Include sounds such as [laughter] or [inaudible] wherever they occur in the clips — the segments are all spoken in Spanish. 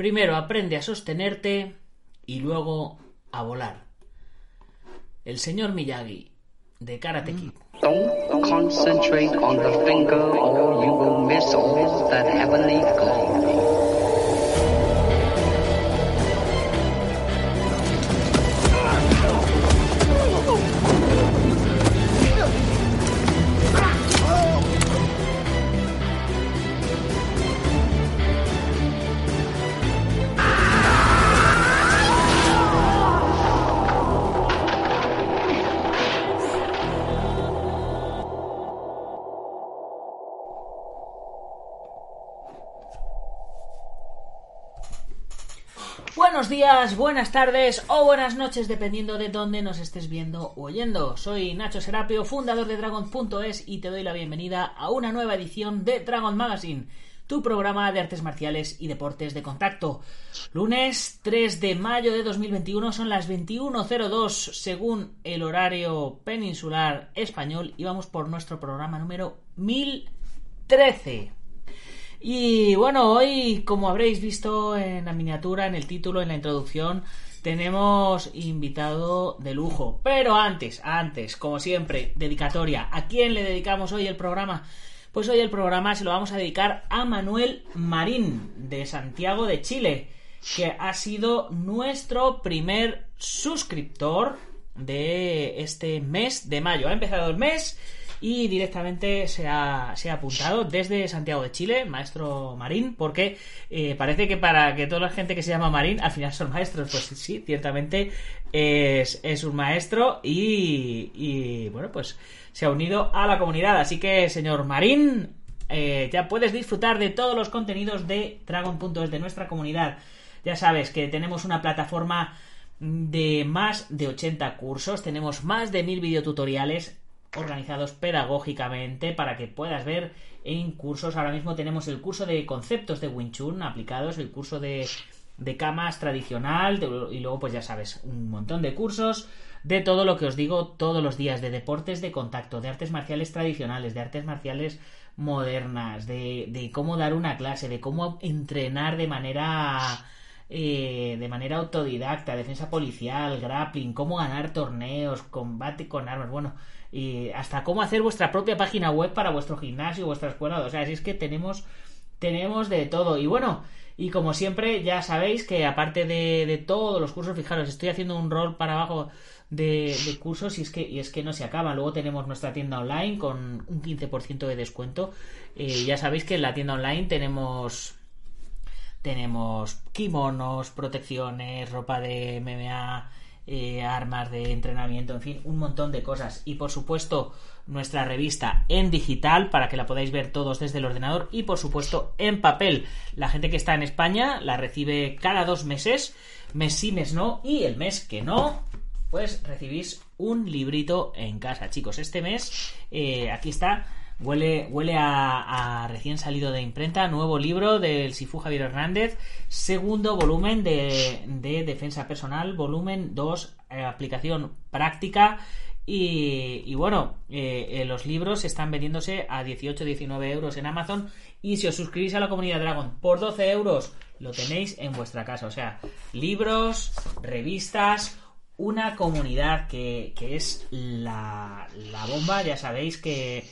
Primero aprende a sostenerte y luego a volar. El señor Miyagi, de Karate Kid. Don't concentrate on the finger or you will miss all that heavenly glory. Buenas tardes o buenas noches, dependiendo de dónde nos estés viendo o oyendo. Soy Nacho Serapio, fundador de Dragon.es y te doy la bienvenida a una nueva edición de Dragon Magazine, tu programa de artes marciales y deportes de contacto. Lunes 3 de mayo de 2021 son las 21.02 según el horario peninsular español y vamos por nuestro programa número 1013. Y bueno, hoy, como habréis visto en la miniatura, en el título, en la introducción, tenemos invitado de lujo. Pero antes, antes, como siempre, dedicatoria. ¿A quién le dedicamos hoy el programa? Pues hoy el programa se lo vamos a dedicar a Manuel Marín, de Santiago de Chile, que ha sido nuestro primer suscriptor de este mes de mayo. Ha empezado el mes y directamente se ha, se ha apuntado desde Santiago de Chile, maestro Marín, porque eh, parece que para que toda la gente que se llama Marín al final son maestros. Pues sí, ciertamente es, es un maestro y, y, bueno, pues se ha unido a la comunidad. Así que, señor Marín, eh, ya puedes disfrutar de todos los contenidos de Dragon.es, de nuestra comunidad. Ya sabes que tenemos una plataforma de más de 80 cursos, tenemos más de 1000 videotutoriales organizados pedagógicamente para que puedas ver en cursos. Ahora mismo tenemos el curso de conceptos de Wing Chun aplicados, el curso de, de camas tradicional y luego pues ya sabes, un montón de cursos de todo lo que os digo todos los días, de deportes de contacto, de artes marciales tradicionales, de artes marciales modernas, de, de cómo dar una clase, de cómo entrenar de manera... Eh, de manera autodidacta, defensa policial, grappling, cómo ganar torneos, combate con armas, bueno, y hasta cómo hacer vuestra propia página web para vuestro gimnasio, vuestra escuela, o sea, si es que tenemos tenemos de todo y bueno, y como siempre ya sabéis que aparte de, de todos los cursos, fijaros, estoy haciendo un rol para abajo de, de, cursos y es que y es que no se acaba. Luego tenemos nuestra tienda online con un 15% de descuento. Eh, ya sabéis que en la tienda online tenemos tenemos kimonos, protecciones, ropa de MMA, eh, armas de entrenamiento, en fin, un montón de cosas. Y por supuesto, nuestra revista en digital para que la podáis ver todos desde el ordenador y por supuesto en papel. La gente que está en España la recibe cada dos meses, mes sí, mes no, y el mes que no, pues recibís un librito en casa, chicos. Este mes, eh, aquí está Huele, huele a, recién salido de imprenta, nuevo libro del Sifu Javier Hernández, segundo volumen de, defensa personal, volumen 2, eh, aplicación práctica. Y, bueno, eh, eh, los libros están vendiéndose a 18-19 euros en Amazon. Y si os suscribís a la comunidad Dragon por 12 euros, lo tenéis en vuestra casa. O sea, libros, revistas, una comunidad que, es la, la bomba. Ya sabéis que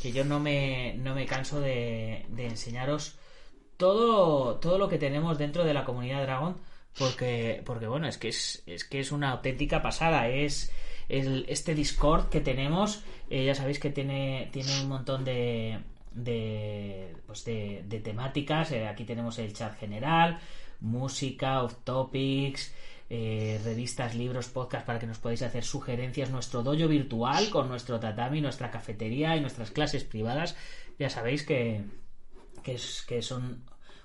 que yo no me, no me canso de, enseñaros todo, todo lo que tenemos dentro de la comunidad Dragon, porque, porque bueno, es que es, es que es una auténtica pasada. Es este Discord que tenemos, eh, ya sabéis que tiene, tiene un montón de, de, pues de, temáticas. Eh, aquí tenemos el chat general, música, off topics, eh, revistas, libros, podcast para que nos podáis hacer sugerencias, nuestro dojo virtual con nuestro tatami, nuestra cafetería y nuestras clases privadas. Ya sabéis que, que, es, que son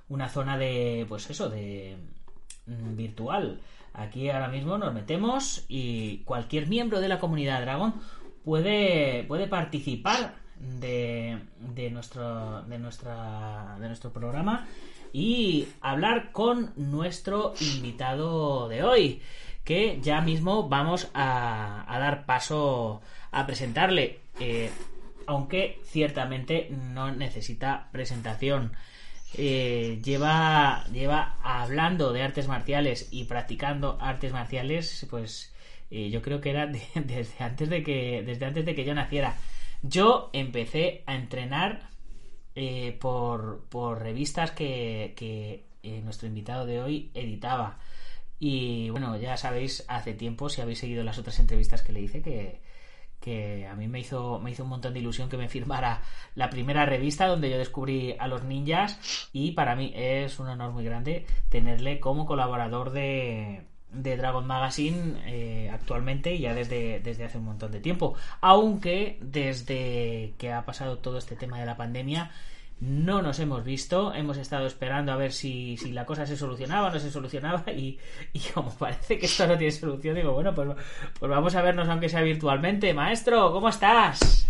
una zona de, pues eso, de mm, virtual. Aquí ahora mismo nos metemos y cualquier miembro de la comunidad Dragon puede, puede participar de, de, nuestro, de, nuestra, de nuestro programa y hablar con nuestro invitado de hoy, que ya mismo vamos a, dar paso a presentarle, eh, aunque ciertamente no necesita presentación. Eh, lleva, lleva hablando de artes marciales y practicando artes marciales, pues eh, yo creo que era [laughs] desde antes de que desde antes de que yo naciera. Yo empecé a entrenar eh, por, por, revistas que, que eh, nuestro invitado de hoy editaba. Y bueno, ya sabéis hace tiempo, si habéis seguido las otras entrevistas que le hice, que, que a mí me hizo, me hizo un montón de ilusión que me firmara la primera revista donde yo descubrí a los ninjas y para mí es un honor muy grande tenerle como colaborador de, de Dragon Magazine eh, actualmente ya desde, desde hace un montón de tiempo. Aunque desde que ha pasado todo este tema de la pandemia no nos hemos visto, hemos estado esperando a ver si, si la cosa se solucionaba o no se solucionaba [laughs] y, y, como parece que esto no tiene solución, digo, bueno, pues, pues vamos a vernos aunque sea virtualmente. Maestro, ¿cómo estás?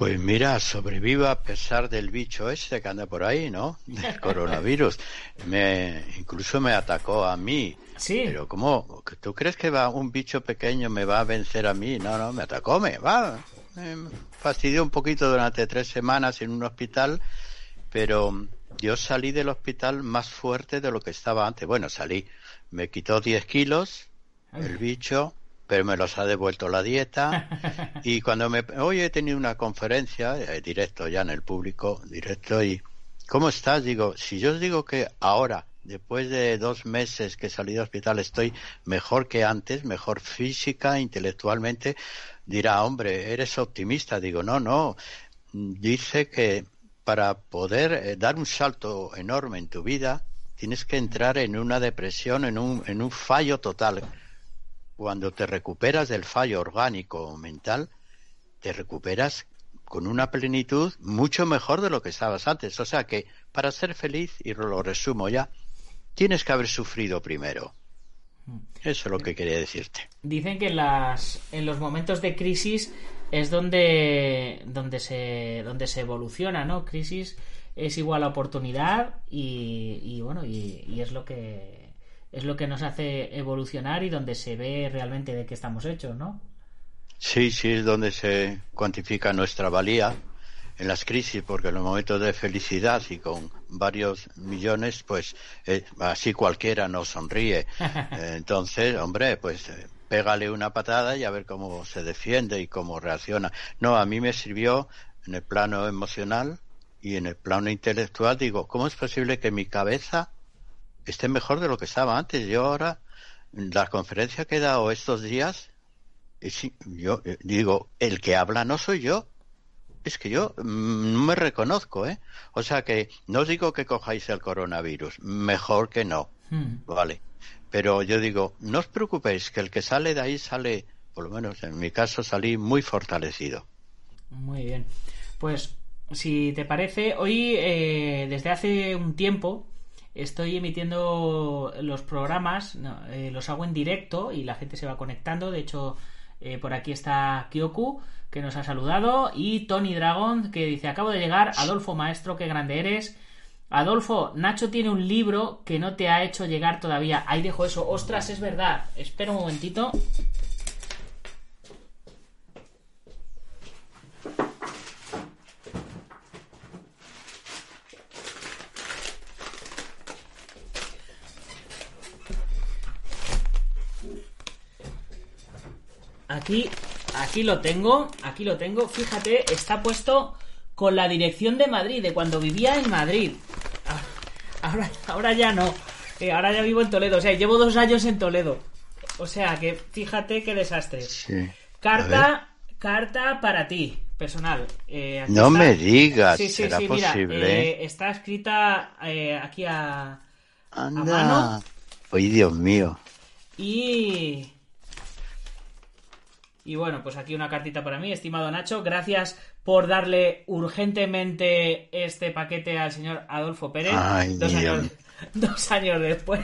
Pues mira, sobrevivo a pesar del bicho este que anda por ahí, ¿no? Del [laughs] coronavirus. Me, incluso me atacó a mí. Sí. Pero ¿cómo? ¿Tú crees que va un bicho pequeño me va a vencer a mí? No, no, me atacó, me va. Me fastidió un poquito durante tres semanas en un hospital, pero yo salí del hospital más fuerte de lo que estaba antes. Bueno, salí, me quitó 10 kilos el bicho, pero me los ha devuelto la dieta. [laughs] y cuando me. Hoy he tenido una conferencia, eh, directo ya en el público, directo, y. ¿Cómo estás? Digo, si yo os digo que ahora, después de dos meses que salí del hospital, estoy mejor que antes, mejor física, intelectualmente, dirá, hombre, eres optimista. Digo, no, no. Dice que para poder eh, dar un salto enorme en tu vida, tienes que entrar en una depresión, en un, en un fallo total cuando te recuperas del fallo orgánico o mental, te recuperas con una plenitud mucho mejor de lo que estabas antes. O sea que para ser feliz, y lo resumo ya, tienes que haber sufrido primero. Eso es lo que quería decirte. Dicen que en, las, en los momentos de crisis es donde, se, donde se evoluciona, ¿no? Crisis es igual a oportunidad y, bueno, y es lo que es lo que nos hace evolucionar y donde se ve realmente de qué estamos hechos, ¿no? Sí, sí, es donde se cuantifica nuestra valía en las crisis, porque en los momentos de felicidad y con varios millones, pues eh, así cualquiera nos sonríe. [laughs] Entonces, hombre, pues eh, pégale una patada y a ver cómo se defiende y cómo reacciona. No, a mí me sirvió en el plano emocional y en el plano intelectual. Digo, ¿cómo es posible que mi cabeza esté mejor de lo que estaba antes. Yo ahora, la conferencia que he dado estos días, yo eh, digo, el que habla no soy yo. Es que yo mm, no me reconozco, ¿eh? O sea que no os digo que cojáis el coronavirus, mejor que no, hmm. ¿vale? Pero yo digo, no os preocupéis, que el que sale de ahí sale, por lo menos en mi caso, salí muy fortalecido. Muy bien. Pues, si te parece, hoy, eh, desde hace un tiempo, estoy emitiendo los programas, eh, los hago en directo y la gente se va conectando. De hecho, eh, por aquí está Kyoku, que nos ha saludado, y Tony Dragon, que dice, acabo de llegar, Adolfo Maestro, qué grande eres. Adolfo, Nacho tiene un libro que no te ha hecho llegar todavía. Ahí dejo eso. Ostras, es verdad. Espera un momentito. Aquí, aquí lo tengo, aquí lo tengo. Fíjate, está puesto con la dirección de Madrid, de cuando vivía en Madrid. Ahora, ahora ya no. Eh, ahora ya vivo en Toledo. O sea, llevo dos años en Toledo. O sea, que fíjate qué desastre. Sí. Carta, carta para ti, personal. Eh, No está. me digas, Sí, sí, ¿será sí, mira, posible? eh, está escrita aquí a, Anda. mano? Ay, Dios mío. Y. Y bueno, pues aquí una cartita para mí, estimado Nacho. Gracias por darle urgentemente este paquete al señor Adolfo Pérez. Ay, dos, años, [laughs] dos años después.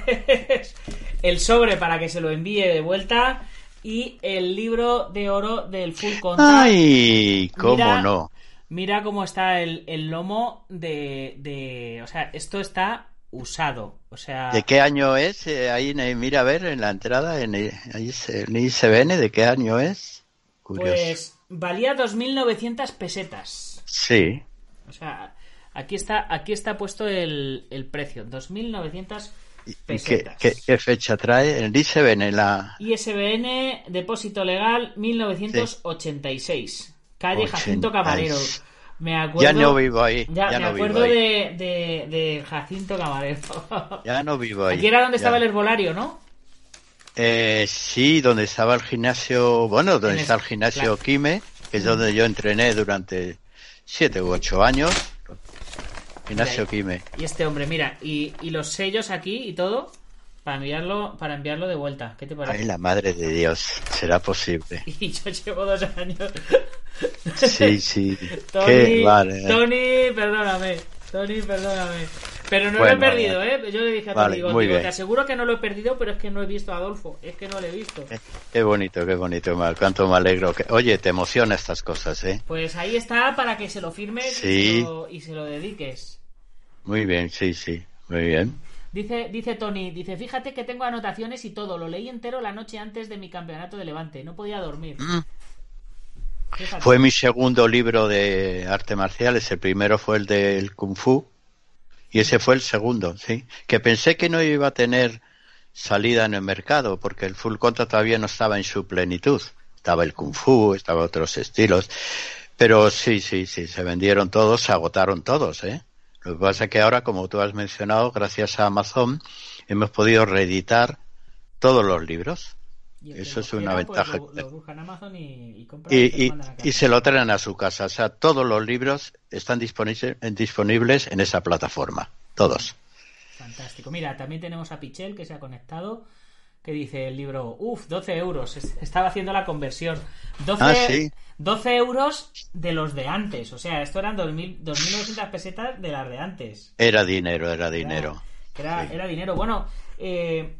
[laughs] El sobre para que se lo envíe de vuelta. Y el libro de oro del Full Contact. Ay, cómo Mira- no. Mira cómo está el, el lomo de, de. O sea, esto está usado. O sea. ¿De qué año es? Eh, ahí, mira, a ver, en la entrada, en, el- ahí se, en ISBN, ¿de qué año es? Curioso. Pues valía 2.900 pesetas. Sí. O sea, aquí está, aquí está puesto el, el precio, 2.900 ¿Y qué, pesetas. qué- qué fecha trae? El ISBN, la... ISBN, depósito legal, 1986. Calle Jacinto 86. Camarero. Me acuerdo, Ya no vivo ahí. Ya, Ya, me no vivo acuerdo ahí. de, de, de Jacinto Camarero. [laughs] Ya no vivo ahí. Aquí era donde Ya. estaba el herbolario, ¿no? Eh, sí, donde estaba el gimnasio, bueno, donde el- está el gimnasio claro. Quime, que es donde yo entrené durante siete u ocho años. Gimnasio Quime. Y este hombre, mira, y, y los sellos aquí y todo para enviarlo, para enviarlo de vuelta. ¿Qué te parece? Ay, la madre de Dios, será posible. [laughs] Y yo llevo dos años. Sí, [laughs] sí. Tony, Qué vale. eh. Tony, perdóname. Tony, perdóname. Pero no Bueno, lo he perdido, ¿eh? Yo le dije a Tony, Vale, digo, te aseguro que no lo he perdido, pero es que no he visto a Adolfo. Es que no lo he visto. Eh, Qué bonito, qué bonito, Mar. Cuánto me alegro. Que... Oye, te emociona estas cosas, ¿eh? Pues ahí está para que se lo firmes y, se lo, y se lo dediques. Muy bien, sí, sí. Muy bien. Dice, dice Tony, dice, fíjate que tengo anotaciones y todo, lo leí entero la noche antes de mi campeonato de Levante, no podía dormir. Fue mi segundo libro de arte marciales. El primero fue el del Kung Fu. Y ese fue el segundo, sí. Que pensé que no iba a tener salida en el mercado, porque el Full Contact todavía no estaba en su plenitud. Estaba el Kung Fu, estaba otros estilos. Pero sí, sí, sí, se vendieron todos, se agotaron todos, ¿eh? Lo que pasa es que ahora, como tú has mencionado, gracias a Amazon, hemos podido reeditar todos los libros. Eso es una quiera, pues, ventaja lo, que- lo busca en Amazon y, y compra se lo traen a su casa. O sea, todos los libros están disponibles, disponibles en esa plataforma. Todos. Fantástico. Mira, también tenemos a Pichel que se ha conectado, que dice el libro, uff, 12 euros. Es- Estaba haciendo la conversión. 12, Ah, sí. 12 euros de los de antes. O sea, esto eran 2.000 2.900 pesetas de las de antes. Era dinero, era dinero. Era, Sí. era dinero. Bueno, eh,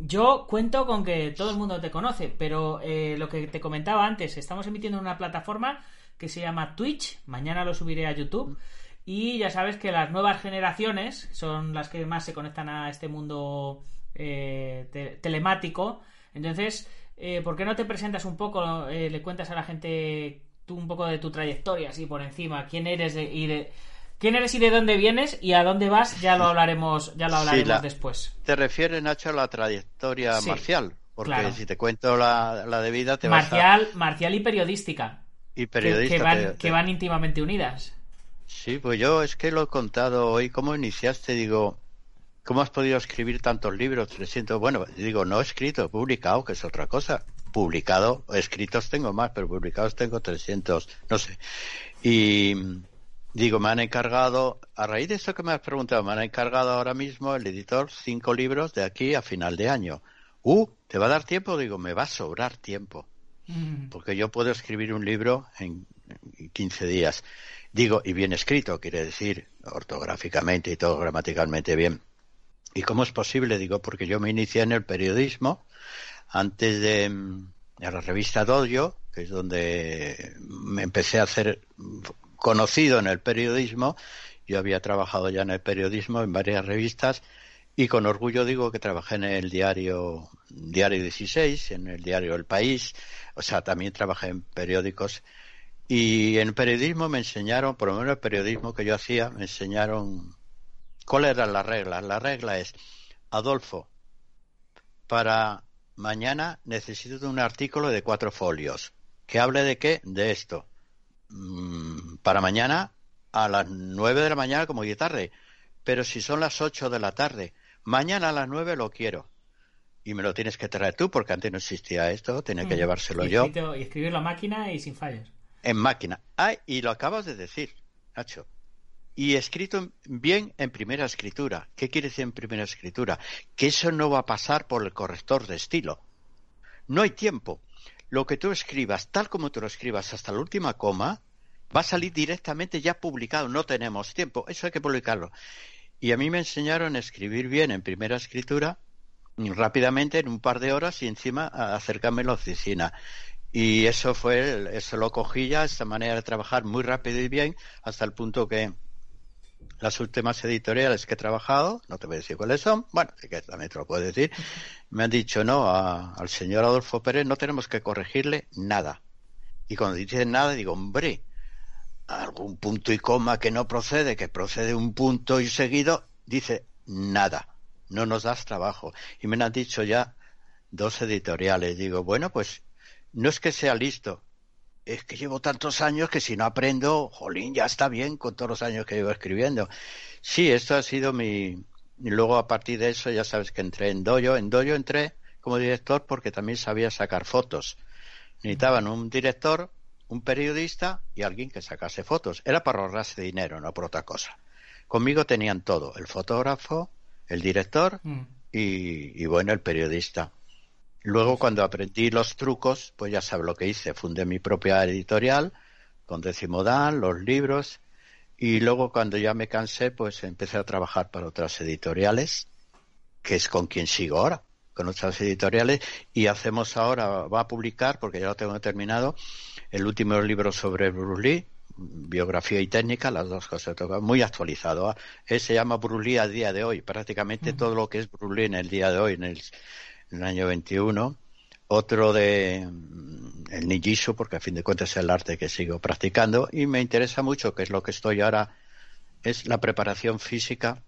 yo cuento con que todo el mundo te conoce, pero eh, lo que te comentaba antes, estamos emitiendo en una plataforma que se llama Twitch. Mañana lo subiré a YouTube. Y ya sabes que las nuevas generaciones son las que más se conectan a este mundo eh, te- telemático. Entonces, eh, ¿por qué no te presentas un poco? eh, le cuentas a la gente tú un poco de tu trayectoria, así por encima, quién eres y de quién eres y de dónde vienes y a dónde vas. Ya lo hablaremos, ya lo Sí, hablaremos la- después. ¿Te refieres, Nacho, a la trayectoria Sí, marcial? Porque claro. si te cuento la, la de vida, te vas a... Marcial, marcial y periodística, Y que- periodista. que, van, te- que van íntimamente unidas. Sí, pues yo es que lo he contado hoy. ¿Cómo iniciaste? Digo, ¿cómo has podido escribir tantos libros? 300. Bueno, digo, no he escrito, he publicado, que es otra cosa. Publicado, escritos tengo más, pero publicados tengo 300, no sé. Y Digo, me han encargado, a raíz de eso que me has preguntado, me han encargado ahora mismo el editor cinco libros de aquí a final de año. Uh, ¿te va a dar tiempo? Digo, me va a sobrar tiempo. Mm. Porque yo puedo escribir un libro en 15 días. Digo, y bien escrito, quiere decir ortográficamente y todo gramaticalmente bien. ¿Y cómo es posible? Digo, porque yo me inicié en el periodismo antes de, de la revista Dojo, que es donde me empecé a hacer conocido en el periodismo. Yo había trabajado ya en el periodismo en varias revistas y con orgullo digo que trabajé en el diario Diario 16, en el diario El País, o sea, también trabajé en periódicos y en periodismo me enseñaron, por lo menos el periodismo que yo hacía, me enseñaron cuáles eran las reglas. La regla es, Adolfo, para mañana necesito un artículo de cuatro folios. ¿Que hable de qué? De esto. Mm, para mañana a las nueve de la mañana como de tarde. Pero si son las ocho de la tarde, mañana a las nueve lo quiero. Y me lo tienes que traer tú porque antes no existía esto, tenía que Mm. llevárselo y yo y escribirlo a máquina y sin fallos. en máquina. Ah, y lo acabas de decir, Nacho. Y escrito en- bien en primera escritura. ¿Qué quiere decir en primera escritura? Que eso no va a pasar por el corrector de estilo. No hay tiempo. Lo que tú escribas, tal como tú lo escribas hasta la última coma, va a salir directamente ya publicado. No tenemos tiempo. Eso hay que publicarlo. Y a mí me enseñaron a escribir bien en primera escritura rápidamente en un par de horas y encima acercarme a la oficina. Y eso fue, eso lo cogí ya, esa manera de trabajar muy rápido y bien, hasta el punto que las últimas editoriales que he trabajado, no te voy a decir cuáles son, bueno, sí que también te lo puedo decir, me han dicho, no, a- al señor Adolfo Pérez no tenemos que corregirle nada. Y cuando dicen nada, digo, hombre, algún punto y coma que no procede, que procede un punto y seguido, dice, nada, no nos das trabajo. Y me han dicho ya dos editoriales. Digo, bueno, pues no es que sea listo, es que llevo tantos años que si no aprendo, jolín, ya está bien con todos los años que llevo escribiendo. Sí, esto ha sido mi... Y luego a partir de eso ya sabes que entré en Doyo. En Doyo entré como director porque también sabía sacar fotos. Necesitaban un director, un periodista y alguien que sacase fotos. Era para ahorrarse dinero, no por otra cosa. Conmigo tenían todo, el fotógrafo, el director Mm. y, y bueno, el periodista. Luego, cuando aprendí los trucos, pues ya sabes lo que hice. Fundé mi propia editorial con Decimodal, los libros. Y luego, cuando ya me cansé, pues empecé a trabajar para otras editoriales, que es con quien sigo ahora, con otras editoriales. Y hacemos ahora, va a publicar, porque ya lo tengo terminado, el último libro sobre Bruce Lee, biografía y técnica, las dos cosas tocan, muy actualizado. Eh, se llama Bruce Lee a día de hoy, prácticamente todo lo que es Bruce Lee en el día de hoy, en el, en el año 21. Otro de mm, el Nijitsu, porque a fin de cuentas es el arte que sigo practicando y me interesa mucho, que es lo que estoy ahora, es la preparación física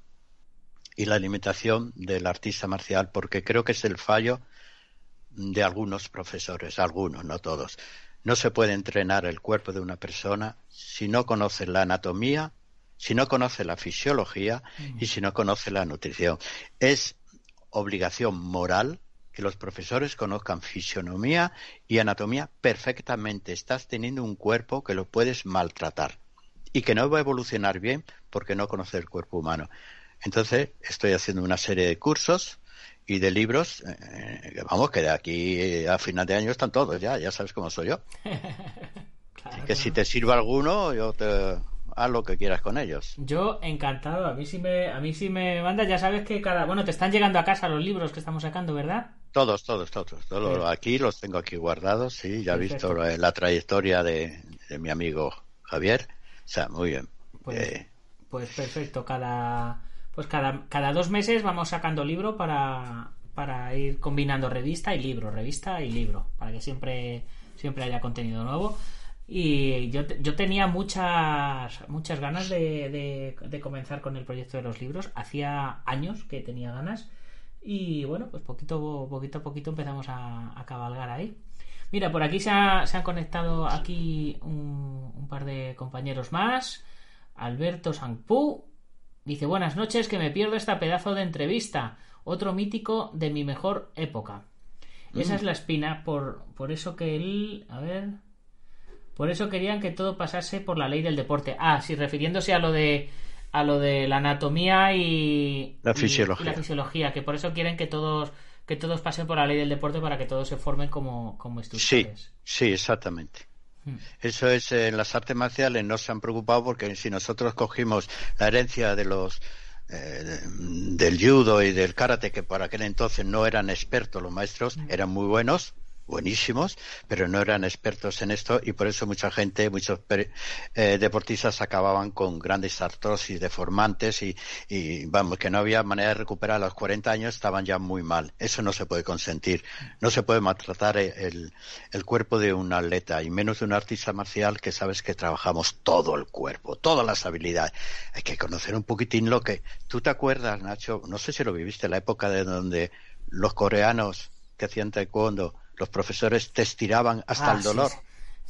y la alimentación del artista marcial, porque creo que es el fallo de algunos profesores, algunos, no todos. No se puede entrenar el cuerpo de una persona si no conoce la anatomía, si no conoce la fisiología y si no conoce la nutrición. Es obligación moral que los profesores conozcan fisionomía y anatomía perfectamente. Estás teniendo un cuerpo que lo puedes maltratar y que no va a evolucionar bien porque no conoce el cuerpo humano. Entonces, estoy haciendo una serie de cursos y de libros, eh, que vamos, que de aquí a final de año están todos ya, ya sabes cómo soy yo. [laughs] Claro, que si te sirva alguno, yo te haz lo que quieras con ellos. Yo encantado, a mí sí me, a mí sí me manda, ya sabes que cada, bueno, te están llegando a casa los libros que estamos sacando, ¿verdad? Todos, todos, todos. todos Sí. Aquí los tengo aquí guardados, sí, ya he visto la, la trayectoria de, de mi amigo Javier. O sea, muy bien. Pues, Eh, pues perfecto, cada, pues cada, cada dos meses vamos sacando libro para, para ir combinando revista y libro, revista y libro, para que siempre, siempre haya contenido nuevo. Y yo, yo tenía muchas, muchas ganas de, de, de comenzar con el proyecto de los libros. Hacía años que tenía ganas. Y bueno, pues poquito, poquito a poquito empezamos a, a cabalgar ahí. Mira, por aquí se, ha- se han conectado aquí un, un par de compañeros más. Alberto Sangpú dice buenas noches que me pierdo esta pedazo de entrevista. Otro mítico de mi mejor época. Esa es la espina, por, por eso que él... A ver... Por eso querían que todo pasase por la ley del deporte. Ah, sí, refiriéndose a lo de a lo de la anatomía y la fisiología. y la fisiología, que por eso quieren que todos que todos pasen por la ley del deporte para que todos se formen como como Sí, instructores. sí, exactamente. Hmm. Eso es, eh, en las artes marciales no se han preocupado porque si nosotros cogimos la herencia de los eh, de- del judo y del karate, que por aquel entonces no eran expertos los maestros, eran muy buenos, buenísimos, pero no eran expertos en esto y por eso mucha gente, muchos eh, deportistas acababan con grandes artrosis deformantes y, y, vamos, que no había manera de recuperar a los 40 años, estaban ya muy mal. Eso no se puede consentir. No se puede maltratar el, el cuerpo de un atleta y menos de un artista marcial que sabes que trabajamos todo el cuerpo, todas las habilidades. Hay que conocer un poquitín lo que... ¿Tú te acuerdas, Nacho? No sé si lo viviste, la época de donde los coreanos que hacían taekwondo, los profesores te estiraban hasta Ah, el dolor. sí.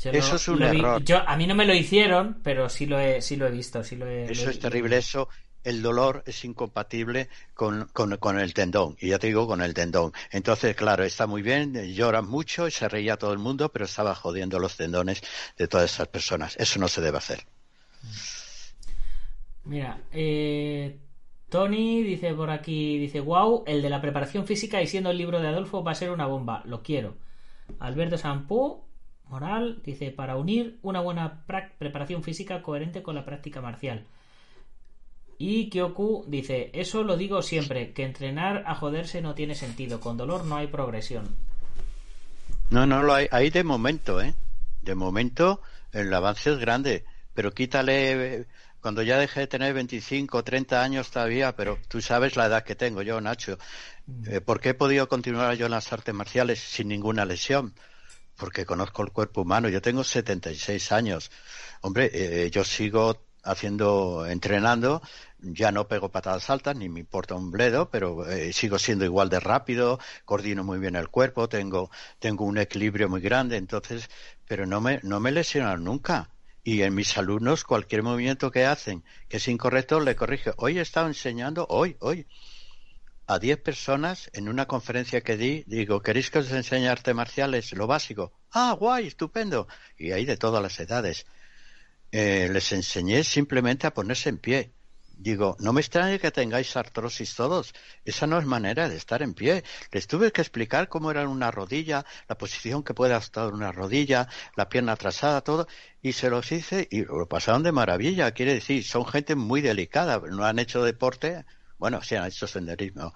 Yo Eso lo- es un vi- error. Yo, a mí no me lo hicieron, pero sí lo he, sí lo he visto. Sí lo he, lo Eso he- es terrible, eso, el dolor es incompatible con, con, con el tendón, y ya te digo, con el tendón. Entonces, claro, está muy bien, lloran mucho y se reía todo el mundo, pero estaba jodiendo los tendones de todas esas personas. Eso no se debe hacer. Mira, eh, Tony dice por aquí, dice, wow, el de la preparación física y siendo el libro de Adolfo va a ser una bomba, lo quiero. Alberto Sampú, Moral, dice, para unir una buena preparación física coherente con la práctica marcial. Y Kyoku dice, eso lo digo siempre, que entrenar a joderse no tiene sentido, con dolor no hay progresión. No, no lo hay, hay de momento, ¿eh? De momento el avance es grande, pero quítale, cuando ya deje de tener 25 o 30 años todavía, pero tú sabes la edad que tengo yo, Nacho. Eh, ¿Por qué he podido continuar yo en las artes marciales sin ninguna lesión? Porque conozco el cuerpo humano. Yo tengo 76 años. Hombre, eh, yo sigo haciendo, entrenando, ya no pego patadas altas, ni me importa un bledo, pero eh, sigo siendo igual de rápido, coordino muy bien el cuerpo, tengo, tengo un equilibrio muy grande, entonces, pero no me, no me lesionan nunca. Y en mis alumnos, cualquier movimiento que hacen que es incorrecto, le corrige. Hoy he estado enseñando, hoy, hoy, a 10 personas en una conferencia que di, digo, ¿queréis que os enseñe artes marciales? Lo básico. Ah, guay, estupendo. Y hay de todas las edades. Eh, les enseñé simplemente a ponerse en pie. Digo, no me extrañe que tengáis artrosis todos. Esa no es manera de estar en pie. Les tuve que explicar cómo era una rodilla, la posición que puede estar una rodilla, la pierna atrasada, todo. Y se los hice y lo pasaron de maravilla. Quiere decir, son gente muy delicada. No han hecho deporte. Bueno, sí han hecho senderismo.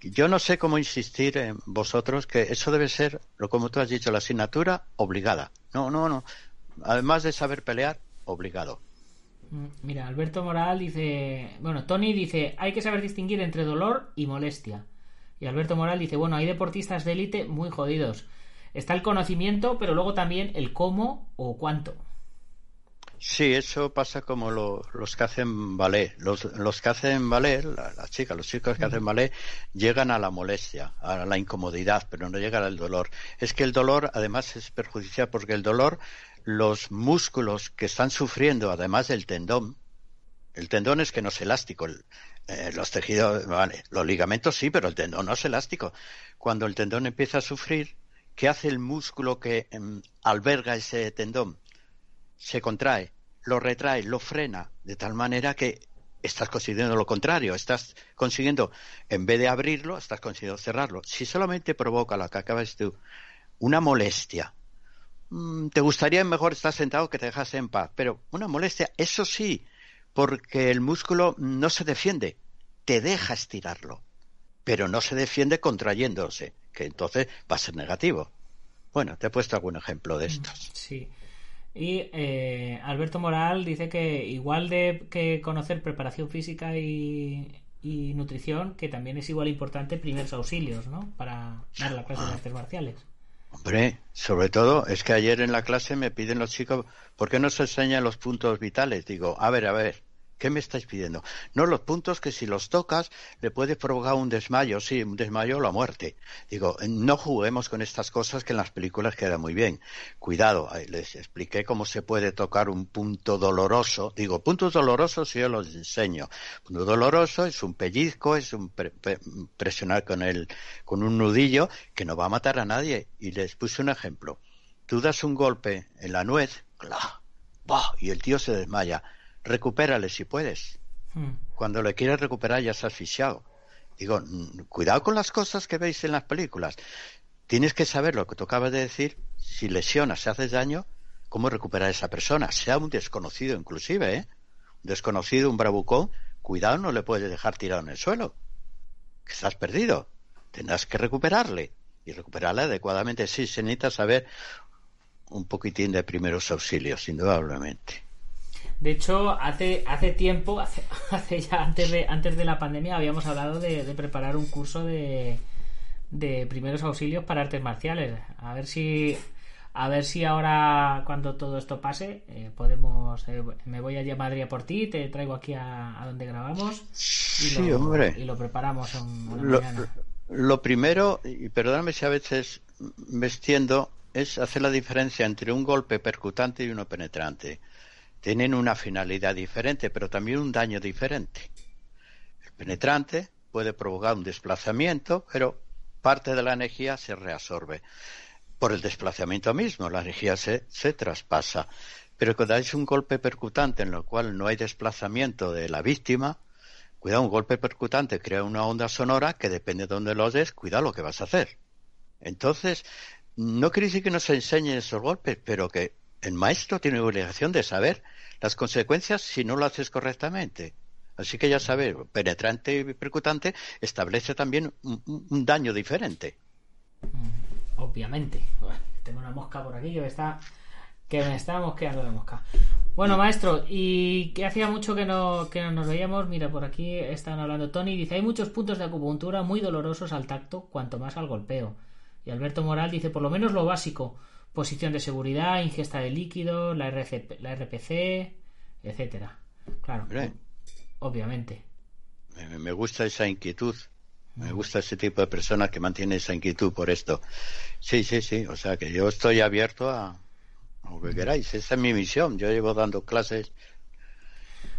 Yo no sé cómo insistir en vosotros que eso debe ser, lo como tú has dicho, la asignatura obligada. No, no, no. Además de saber pelear, obligado. Mira, Alberto Moral dice, bueno, Tony dice, hay que saber distinguir entre dolor y molestia. Y Alberto Moral dice, bueno, hay deportistas de élite muy jodidos. Está el conocimiento, pero luego también el cómo o cuánto. Sí, eso pasa como lo- los que hacen ballet. Los, los que hacen ballet, la- las chicas, los chicos que hacen ballet, llegan a la molestia, a la incomodidad, pero no llegan al dolor. Es que el dolor, además, es perjudicial porque el dolor, los músculos que están sufriendo, además del tendón, el tendón es que no es elástico. el- eh, los tejidos, vale, los ligamentos sí, pero el tendón no es elástico. Cuando el tendón empieza a sufrir, ¿qué hace el músculo que em, alberga ese tendón? se contrae, lo retrae, lo frena, de tal manera que estás consiguiendo lo contrario, estás consiguiendo, en vez de abrirlo, estás consiguiendo cerrarlo. Si solamente provoca lo que acabas tú, una molestia, te gustaría mejor estar sentado que te dejas en paz, pero una molestia, eso sí, porque el músculo no se defiende, te deja estirarlo, pero no se defiende contrayéndose, que entonces va a ser negativo. Bueno, te he puesto algún ejemplo de estos. Sí. Y eh, Alberto Moral dice que igual de que conocer preparación física y, y nutrición, que también es igual importante primeros auxilios, ¿no? Para dar la clase de artes marciales. Hombre, sobre todo, es que ayer en la clase me piden los chicos, ¿por qué no se enseñan los puntos vitales? Digo, a ver, a ver, ¿qué me estáis pidiendo? No, los puntos que si los tocas le puede provocar un desmayo, sí, un desmayo o la muerte. Digo, no juguemos con estas cosas que en las películas queda muy bien. Cuidado, les expliqué cómo se puede tocar un punto doloroso. Digo, puntos dolorosos yo los enseño. Punto doloroso es un pellizco, es un pre- pre- presionar con el, con un nudillo que no va a matar a nadie. Y les puse un ejemplo. Tú das un golpe en la nuez, cla, bah, y el tío se desmaya. Recupérale si puedes. Mm. Cuando le quieres recuperar ya se ha asfixiado. Digo, mm, cuidado con las cosas que veis en las películas. Tienes que saber lo que tú acabas de decir. Si lesionas, si haces daño, cómo recuperar a esa persona, sea un desconocido inclusive, ¿eh? Un desconocido, un bravucón, cuidado, no le puedes dejar tirado en el suelo. Que estás perdido. Tendrás que recuperarle. Y recuperarle adecuadamente. Sí, se necesita saber un poquitín de primeros auxilios, indudablemente. De hecho, hace, hace tiempo, hace, [laughs] hace ya antes de, antes de la pandemia, habíamos hablado de, de preparar un curso de, de primeros auxilios para artes marciales. A ver si a ver si ahora cuando todo esto pase eh, podemos eh, me voy a Madrid por ti te traigo aquí a, a donde grabamos y, Sí, lo, hombre. y lo preparamos en una Lo, mañana lo primero, y perdóname si a veces me extiendo, es hacer la diferencia entre un golpe percutante y uno penetrante. Tienen una finalidad diferente, pero también un daño diferente. El penetrante puede provocar un desplazamiento, pero parte de la energía se reabsorbe. Por el desplazamiento mismo, la energía se, traspasa. Pero cuando hay un golpe percutante en el cual no hay desplazamiento de la víctima, cuidado, un golpe percutante crea una onda sonora que depende de dónde lo des, cuidado lo que vas a hacer. Entonces, no quiere decir que no se enseñen esos golpes, pero que el maestro tiene obligación de saber las consecuencias si no lo haces correctamente. Así que ya sabes, penetrante y percutante establece también un, daño diferente. obviamente Bueno, tengo una mosca por aquí que me está que me mosqueando de mosca bueno maestro y que hacía mucho que no que no nos veíamos mira por aquí están hablando Tony dice hay muchos puntos de acupuntura muy dolorosos al tacto cuanto más al golpeo y Alberto Moral dice por lo menos lo básico posición de seguridad ingesta de líquidos la RCP, la RPC etcétera claro Hombre. obviamente Me, gusta esa inquietud. Me gusta ese tipo de personas que mantienen esa inquietud por esto. Sí, sí, sí. O sea que yo estoy abierto a, a lo que queráis. Esa es mi misión. Yo llevo dando clases.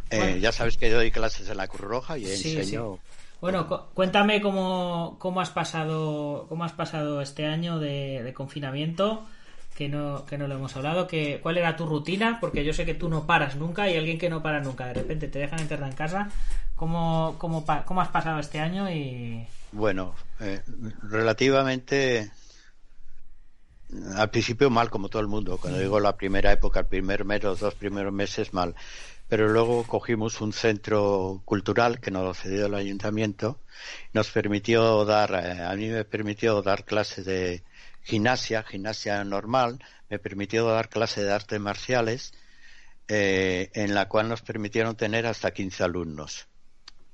Eh, Bueno. Ya sabes que yo doy clases en la Cruz Roja y Sí, enseño. Bueno, cu- cuéntame cómo, cómo has pasado cómo has pasado este año de, de confinamiento, que no, que no lo hemos hablado, que, cuál era tu rutina, porque yo sé que tú no paras nunca y alguien que no para nunca, de repente te dejan encerrar en casa, cómo, cómo, cómo has pasado este año y... Bueno, eh, relativamente al principio mal como todo el mundo. Cuando digo la primera época, el primer mes, los dos primeros meses mal. Pero luego cogimos un centro cultural que nos cedió el ayuntamiento. Nos permitió dar, eh, a mí me permitió dar clases de gimnasia, gimnasia normal. Me permitió dar clases de artes marciales, eh, en la cual nos permitieron tener hasta 15 alumnos.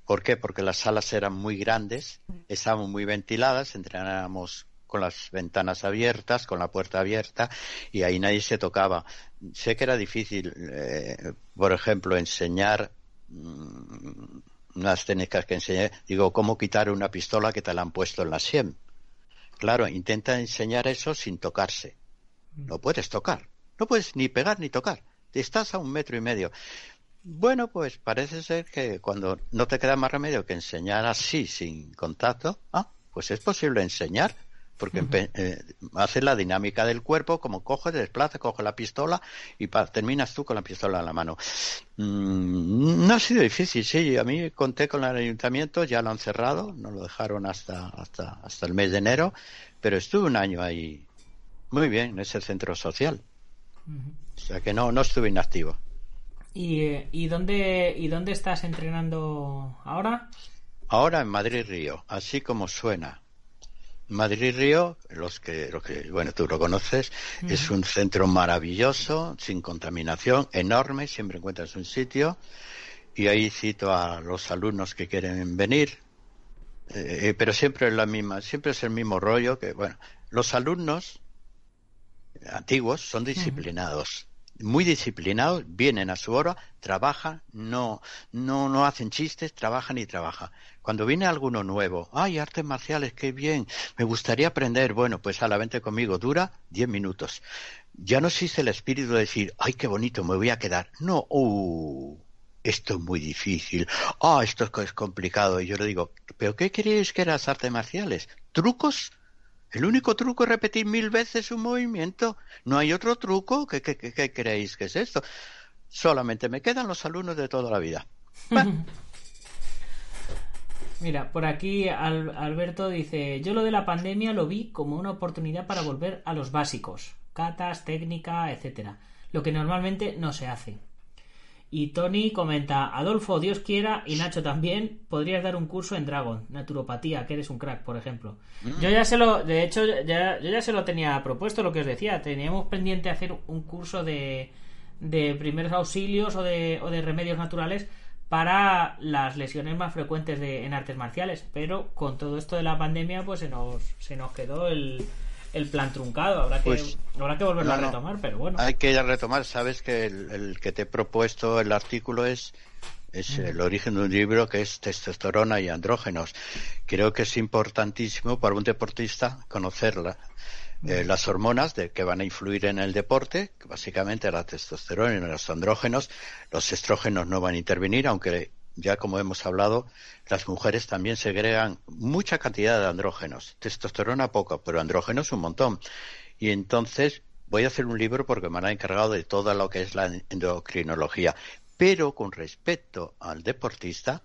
¿Por qué? Porque las salas eran muy grandes, estaban muy ventiladas, entrenábamos con las ventanas abiertas, con la puerta abierta, y ahí nadie se tocaba. Sé que era difícil, eh, por ejemplo, enseñar mm, unas técnicas que enseñé, digo, cómo quitar una pistola que te la han puesto en la sien. Claro, intenta enseñar eso sin tocarse. No puedes tocar, no puedes ni pegar ni tocar. Estás a un metro y medio. Bueno, pues parece ser que cuando no te queda más remedio que enseñar así, sin contacto, ah, pues es posible enseñar, porque empe- eh, hace la dinámica del cuerpo, como coge, desplaza, coge la pistola y pa- terminas tú con la pistola en la mano. Mm, no ha sido difícil, sí, a mí conté con el ayuntamiento, ya lo han cerrado, no lo dejaron hasta, hasta, hasta el mes de enero, pero estuve un año ahí, muy bien, en ese centro social. O sea que no, no estuve inactivo. ¿Y, eh, ¿y, dónde, ¿Y dónde estás entrenando ahora? Ahora en Madrid Río, así como suena. Madrid Río, los que, los que, bueno, tú lo conoces, es un centro maravilloso, sin contaminación, enorme, siempre encuentras un sitio. Y ahí cito a los alumnos que quieren venir, eh, eh, pero siempre es la misma, siempre es el mismo rollo que, bueno, los alumnos antiguos son disciplinados, muy disciplinados, vienen a su hora, trabajan, no, no, no hacen chistes, trabajan y trabajan. Cuando viene alguno nuevo, ay, artes marciales, qué bien, me gustaría aprender, bueno, pues a la vente conmigo, dura 10 minutos. Ya no existe el espíritu de decir, ay, qué bonito, me voy a quedar. No, uh, esto es muy difícil, ah, esto es complicado. Y yo le digo, ¿pero qué queréis que eran artes marciales? ¿Trucos? El único truco es repetir mil veces un movimiento. No hay otro truco. ¿Qué, qué, qué- qué creéis que es esto? Solamente me quedan los alumnos de toda la vida. [laughs] Mira, por aquí Al- Alberto dice, yo lo de la pandemia lo vi como una oportunidad para volver a los básicos, catas, técnica, etcétera, lo que normalmente no se hace. Y Tony comenta, Adolfo, Dios quiera, y Nacho también, podrías dar un curso en Dragon, naturopatía, que eres un crack, por ejemplo. Yo ya se lo, de hecho, ya, yo ya se lo tenía propuesto, lo que os decía, teníamos pendiente hacer un curso de, de primeros auxilios o de, o de remedios naturales para las lesiones más frecuentes de, en artes marciales, pero con todo esto de la pandemia, pues se nos, se nos quedó el, el plan truncado, habrá que, Pues, habrá que volverlo no, a retomar, pero bueno. Hay que retomar. Sabes que el, el que te he propuesto el artículo es, es el origen de un libro que es testosterona y andrógenos. Creo que es importantísimo para un deportista conocerla. Eh, las hormonas de, que van a influir en el deporte, que básicamente la testosterona y los andrógenos, los estrógenos no van a intervenir, aunque ya como hemos hablado, las mujeres también segregan mucha cantidad de andrógenos, testosterona poco, pero andrógenos un montón. Y entonces voy a hacer un libro porque me han encargado de todo lo que es la endocrinología. Pero con respecto al deportista,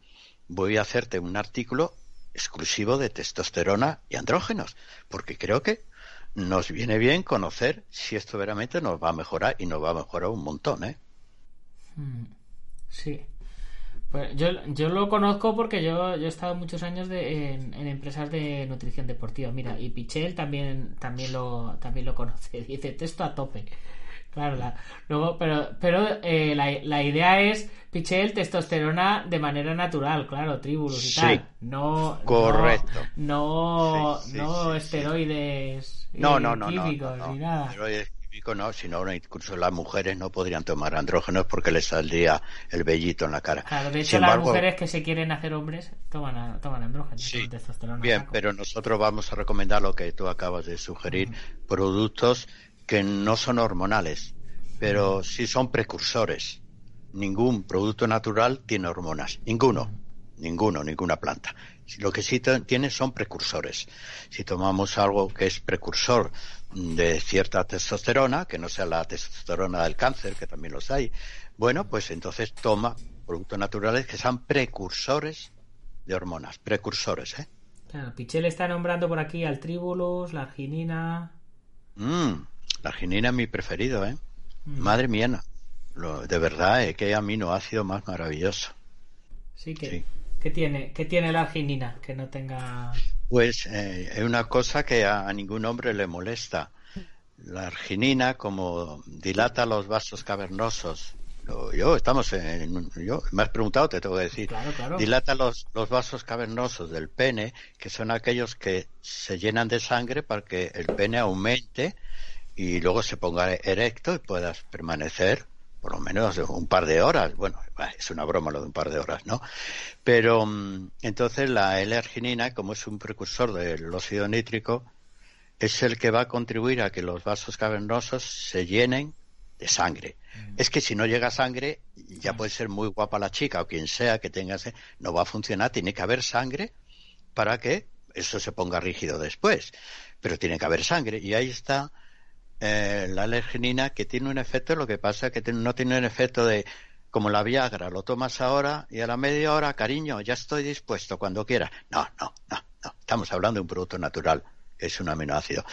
voy a hacerte un artículo exclusivo de testosterona y andrógenos, porque creo que nos viene bien conocer si esto verdaderamente nos va a mejorar y nos va a mejorar un montón, ¿eh? Mm, Sí. Pues yo, yo lo conozco porque yo, yo he estado muchos años en empresas de nutrición deportiva. Mira, y Pichel también, también lo, también lo conoce. [laughs] Dice texto a tope. Claro, la- luego, pero, pero eh, la, la idea es Pichel testosterona de manera natural, claro, tribulus y Sí. tal. No, Correcto. No, Sí, sí, no sí, sí. esteroides No, eh, no, no, no, químicos no, no. ni nada. Esteroides químicos no, sino incluso las mujeres no podrían tomar andrógenos porque les saldría el vellito en la cara. Claro, de hecho Sin las embargo, mujeres que se quieren hacer hombres toman, toman andrógenos, testosterona. Bien, saco. pero nosotros vamos a recomendar lo que tú acabas de sugerir, productos que no son hormonales, pero sí son precursores. Ningún producto natural tiene hormonas, ninguno, ninguno, ninguna planta. Lo que sí tiene son precursores. Si tomamos algo que es precursor de cierta testosterona, que no sea la testosterona del cáncer, que también los hay, bueno, pues entonces toma productos naturales que sean precursores de hormonas, precursores, ¿eh? Claro, Pichel está nombrando por aquí al tribulus, la arginina. Mm, la arginina es mi preferido, ¿eh? Madre mía. Lo- de verdad, ¿eh? qué aminoácido más maravilloso. Sí, que, Sí. ¿qué tiene? ¿Qué tiene la arginina? Que no tenga. Pues eh, es una cosa que a, a ningún hombre le molesta. La arginina, como dilata los vasos cavernosos, yo estamos en, yo me has preguntado, te tengo que decir, Claro, claro. dilata los, los vasos cavernosos del pene, que son aquellos que se llenan de sangre para que el pene aumente y luego se ponga erecto y puedas permanecer por lo menos un par de horas. Bueno, es una broma lo de un par de horas, ¿no? Pero mm, entonces la L-arginina, como es un precursor del óxido nítrico, es el que va a contribuir a que los vasos cavernosos se llenen de sangre. Es que si no llega sangre, ya puede ser muy guapa la chica o quien sea que tenga ese, no va a funcionar, tiene que haber sangre para que eso se ponga rígido después. Pero tiene que haber sangre y ahí está eh, la alerginina que tiene un efecto, lo que pasa es que no tiene un efecto de como la Viagra, lo tomas ahora y a la media hora, cariño, ya estoy dispuesto cuando quiera. No, no, no, no. Estamos hablando de un producto natural, que es un aminoácido.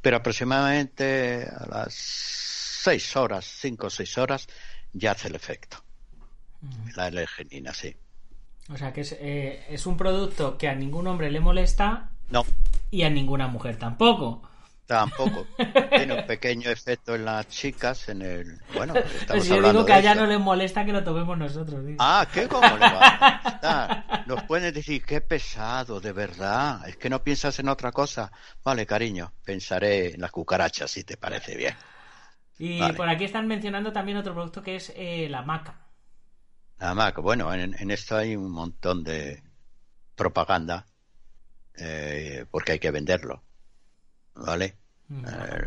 Pero aproximadamente a las seis horas, cinco o seis horas, ya hace el efecto. La alerginina, sí. O sea, que es, eh, es un producto que a ningún hombre le molesta No, y a ninguna mujer tampoco. Tampoco. Tiene un pequeño efecto en las chicas, en el... Bueno, [laughs] estamos Pues yo hablando digo que de a ella esto. no le molesta que lo tomemos nosotros. digo. Ah, ¿qué? ¿Cómo le va? [laughs] Nos pueden decir, qué pesado, de verdad. Es que no piensas en otra cosa. Vale, cariño, pensaré en las cucarachas, si te parece bien. y vale. por aquí están mencionando también otro producto que es eh, la maca. Más, que bueno, en, en esto hay un montón de propaganda, eh, porque hay que venderlo. ¿Vale? Mm, Eh,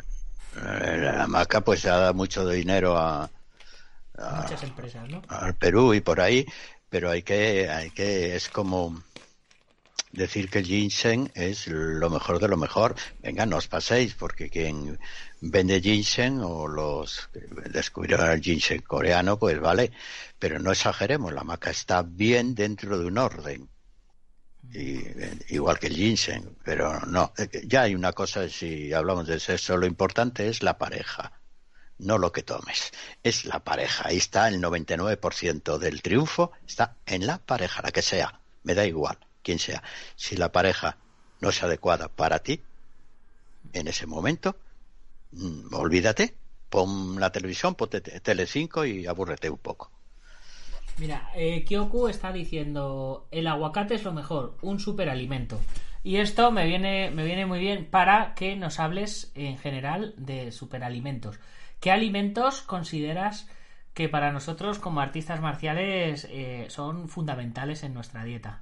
eh, la maca pues da mucho dinero a, a- Muchas empresas, ¿no? al Perú y por ahí, pero hay que, hay que, es como, decir que el ginseng es lo mejor de lo mejor. Venga, no os paséis, porque quien vende ginseng o los descubrieron el ginseng coreano, pues vale, pero no exageremos, la maca está bien dentro de un orden. Y, igual que el ginseng, pero no, ya hay una cosa, si hablamos de sexo, lo importante es la pareja, no lo que tomes, es la pareja, ahí está el 99% del triunfo, está en la pareja, la que sea, me da igual quien sea, si la pareja no es adecuada para ti, en ese momento, mm, olvídate, pon la televisión, ponte Tele5 y abúrrete un poco. Mira, eh, Kyoku está diciendo el aguacate es lo mejor, un superalimento. Y esto me viene, me viene muy bien para que nos hables en general de superalimentos. ¿Qué alimentos consideras que para nosotros como artistas marciales eh, son fundamentales en nuestra dieta?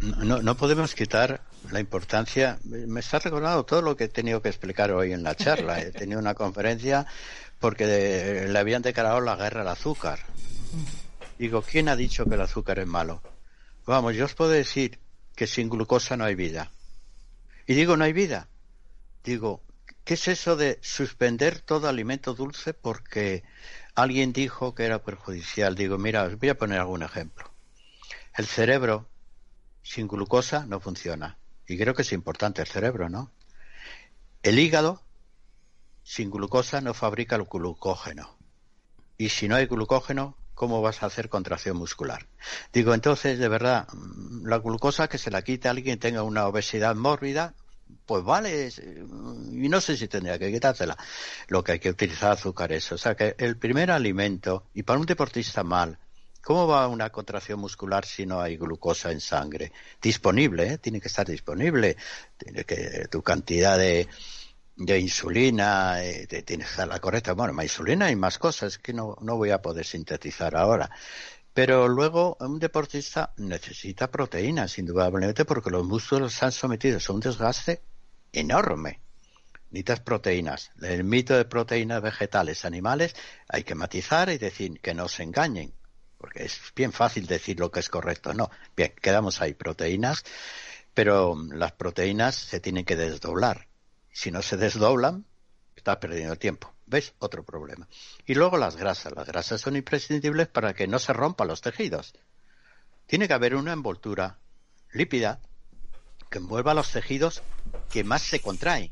no, no podemos quitar la importancia. Me está recordando todo lo que he tenido que explicar hoy en la charla. He tenido una conferencia porque le habían declarado la guerra al azúcar. Digo, ¿quién ha dicho que el azúcar es malo? Vamos, yo os puedo decir que sin glucosa no hay vida. Y digo, no hay vida. Digo, ¿qué es eso de suspender todo alimento dulce porque alguien dijo que era perjudicial? Digo, mira, os voy a poner algún ejemplo. El cerebro sin glucosa no funciona. Y creo que es importante el cerebro, ¿no? El hígado sin glucosa no fabrica el glucógeno. Y si no hay glucógeno, ¿cómo vas a hacer contracción muscular? Digo, entonces, de verdad, la glucosa que se la quite a alguien que tenga una obesidad mórbida, pues vale, y no sé si tendría que quitársela. Lo que hay que utilizar azúcares. O sea que el primer alimento, y para un deportista mal, ¿Cómo va una contracción muscular si no hay glucosa en sangre? Disponible, ¿eh? tiene que estar disponible. Tiene que tu cantidad de, de insulina eh, tiene que estar la correcta. Bueno, más insulina y más cosas que no, no voy a poder sintetizar ahora. Pero luego un deportista necesita proteínas, indudablemente, porque los músculos están sometidos a un desgaste enorme. Necesitas proteínas. El mito de proteínas vegetales, animales, hay que matizar y decir que no se engañen porque es bien fácil decir lo que es correcto. No, bien, quedamos ahí, proteínas, pero las proteínas se tienen que desdoblar. Si no se desdoblan, estás perdiendo tiempo. ¿Ves? Otro problema. Y luego las grasas. Las grasas son imprescindibles para que no se rompan los tejidos. Tiene que haber una envoltura lípida que envuelva los tejidos que más se contraen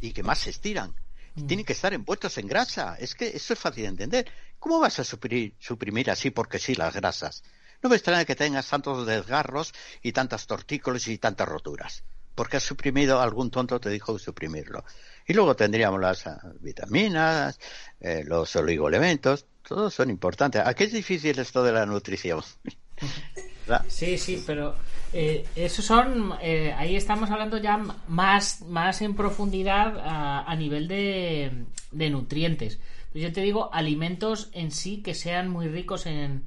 y que más se estiran. Mm. Tienen que estar envueltos en grasa. Es que eso es fácil de entender. ¿Cómo vas a suprimir, así porque sí las grasas? No me extraña que tengas tantos desgarros y tantas tortícolis y tantas roturas. Porque has suprimido, algún tonto te dijo suprimirlo. Y luego tendríamos las vitaminas, eh, los oligoelementos, todos son importantes. ¿A qué es difícil esto de la nutrición? [laughs] sí, sí, pero eh, esos son, eh, ahí estamos hablando ya más, más en profundidad a, nivel de, de nutrientes. Pues yo te digo alimentos en sí que sean muy ricos en,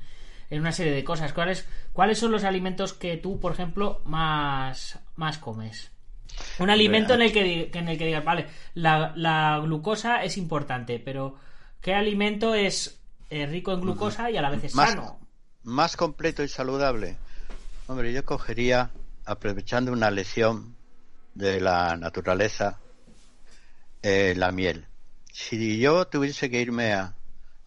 en una serie de cosas. ¿Cuáles, ¿Cuáles son los alimentos que tú, por ejemplo, más, más comes? Un alimento en el que, en el que digas, vale, la, la glucosa es importante, pero ¿qué alimento es eh, rico en glucosa y a la vez es sano? Más completo y saludable. Hombre, yo cogería, aprovechando una lección de la naturaleza, eh, la miel si yo tuviese que irme a,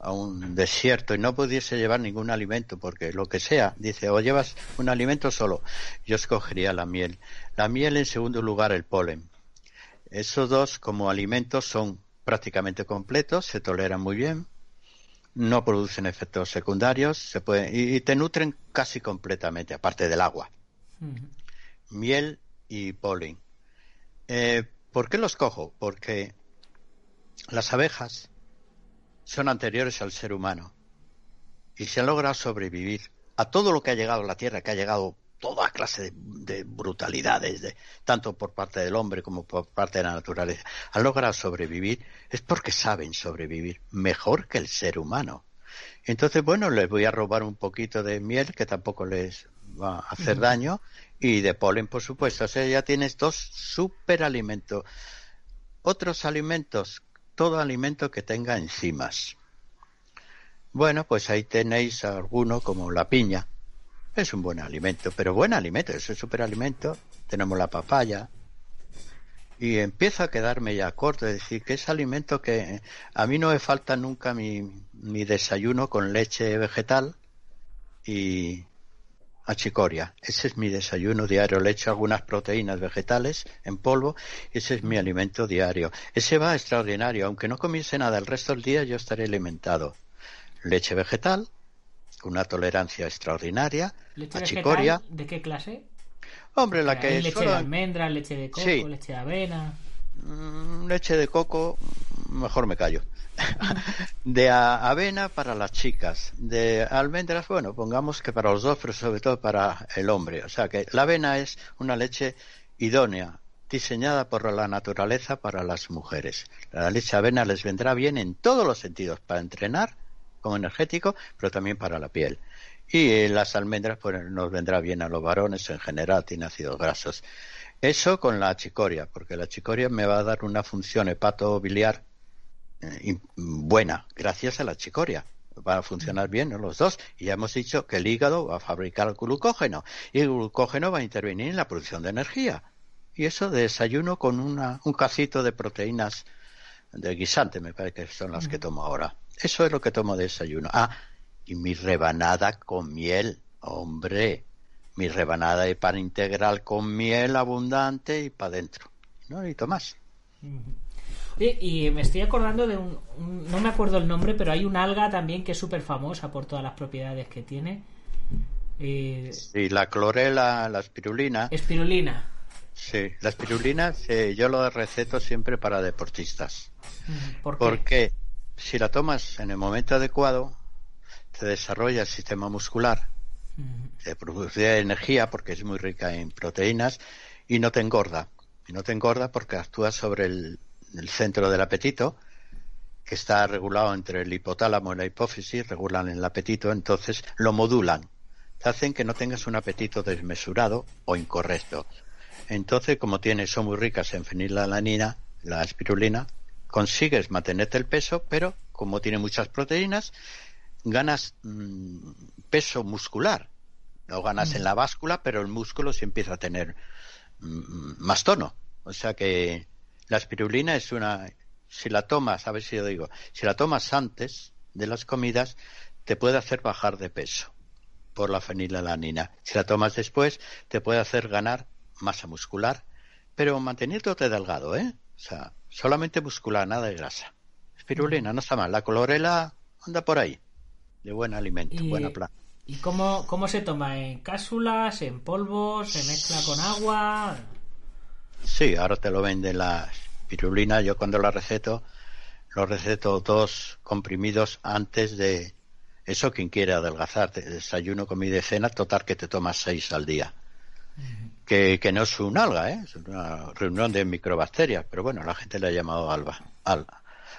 un desierto y no pudiese llevar ningún alimento, porque lo que sea, dice, o llevas un alimento solo, yo escogería la miel. La miel en segundo lugar el polen. Esos dos como alimentos son prácticamente completos, se toleran muy bien, no producen efectos secundarios, se pueden, y, te nutren casi completamente, aparte del agua. Miel y polen. Eh, ¿Por qué los cojo? Porque las abejas son anteriores al ser humano y se han logrado sobrevivir a todo lo que ha llegado a la Tierra, que ha llegado toda clase de, brutalidades, de, tanto por parte del hombre como por parte de la naturaleza, han logrado sobrevivir, es porque saben sobrevivir mejor que el ser humano. Entonces, bueno, les voy a robar un poquito de miel, que tampoco les va a hacer daño, y de polen, por supuesto. O sea, ya tienes dos superalimentos. Otros alimentos todo alimento que tenga enzimas. Bueno, pues ahí tenéis alguno como la piña. Es un buen alimento, pero buen alimento, es un superalimento. Tenemos la papaya. Y empiezo a quedarme ya corto, es decir, que es alimento que a mí no me falta nunca mi, mi desayuno con leche vegetal y achicoria. Ese es mi desayuno diario. Le echo algunas proteínas vegetales en polvo. Ese es mi alimento diario. Ese va extraordinario. Aunque no comiese nada el resto del día, yo estaré alimentado. Leche vegetal, con una tolerancia extraordinaria. ¿Leche achicoria. vegetal de qué clase? Hombre, la Hay que leche solo- de almendra, leche de coco, Sí. leche de avena. Mm, leche de coco, mejor me callo. De avena para las chicas, de almendras, bueno, pongamos que para los dos, pero sobre todo para el hombre. O sea que la avena es una leche idónea, diseñada por la naturaleza para las mujeres. La leche avena les vendrá bien en todos los sentidos, para entrenar como energético, pero también para la piel. Y eh, las almendras pues nos vendrá bien a los varones en general, tiene ácidos grasos. Eso con la chicoria, porque la chicoria me va a dar una función hepatobiliar eh, buena, gracias a la chicoria. Va a funcionar bien ¿no? los dos. Y ya hemos dicho que el hígado va a fabricar glucógeno y el glucógeno va a intervenir en la producción de energía. Y eso de desayuno con una, un cacito de proteínas de guisante, me parece que son las que tomo ahora. Eso es lo que tomo de desayuno. Ah, y mi rebanada con miel, hombre, mi rebanada de pan integral con miel abundante y para adentro. No necesito más. Y me estoy acordando de un, un- No me acuerdo el nombre, pero hay una alga también que es súper famosa por todas las propiedades que tiene. Eh, Y la clorela, la espirulina, espirulina. sí, la espirulina sí, yo lo receto siempre para deportistas. ¿Por qué? Porque si la tomas en el momento adecuado, te desarrolla el sistema muscular, Mm, te produce energía porque es muy rica en proteínas y no te engorda. Y no te engorda porque actúa sobre el, el centro del apetito, que está regulado entre el hipotálamo y la hipófisis, regulan el apetito, entonces lo modulan. Te hacen que no tengas un apetito desmesurado o incorrecto. Entonces, como tiene, son muy ricas en fenilalanina, la espirulina, consigues mantenerte el peso, pero como tiene muchas proteínas, ganas mm, peso muscular. No ganas en la báscula, pero el músculo sí empieza a tener mm, más tono. O sea que la espirulina es una, si la tomas, a ver si lo digo, si la tomas antes de las comidas, te puede hacer bajar de peso por la fenilalanina. Si la tomas después, te puede hacer ganar masa muscular, pero manteniéndote delgado, ¿eh? O sea, solamente muscular, nada de grasa. Espirulina, no está mal. La clorela anda por ahí. De buen alimento, Y- buena planta. ¿Y cómo, cómo se toma? ¿En cápsulas? ¿En polvos? ¿Se mezcla con agua? Sí, ahora te lo venden la espirulina. Yo cuando la receto, lo receto dos comprimidos antes de eso. Quien quiere adelgazar, desayuno, comida y cena, total que te tomas seis al día. Que, que no es un alga, ¿eh? es una reunión de microbacterias, pero bueno, la gente le ha llamado alga, al-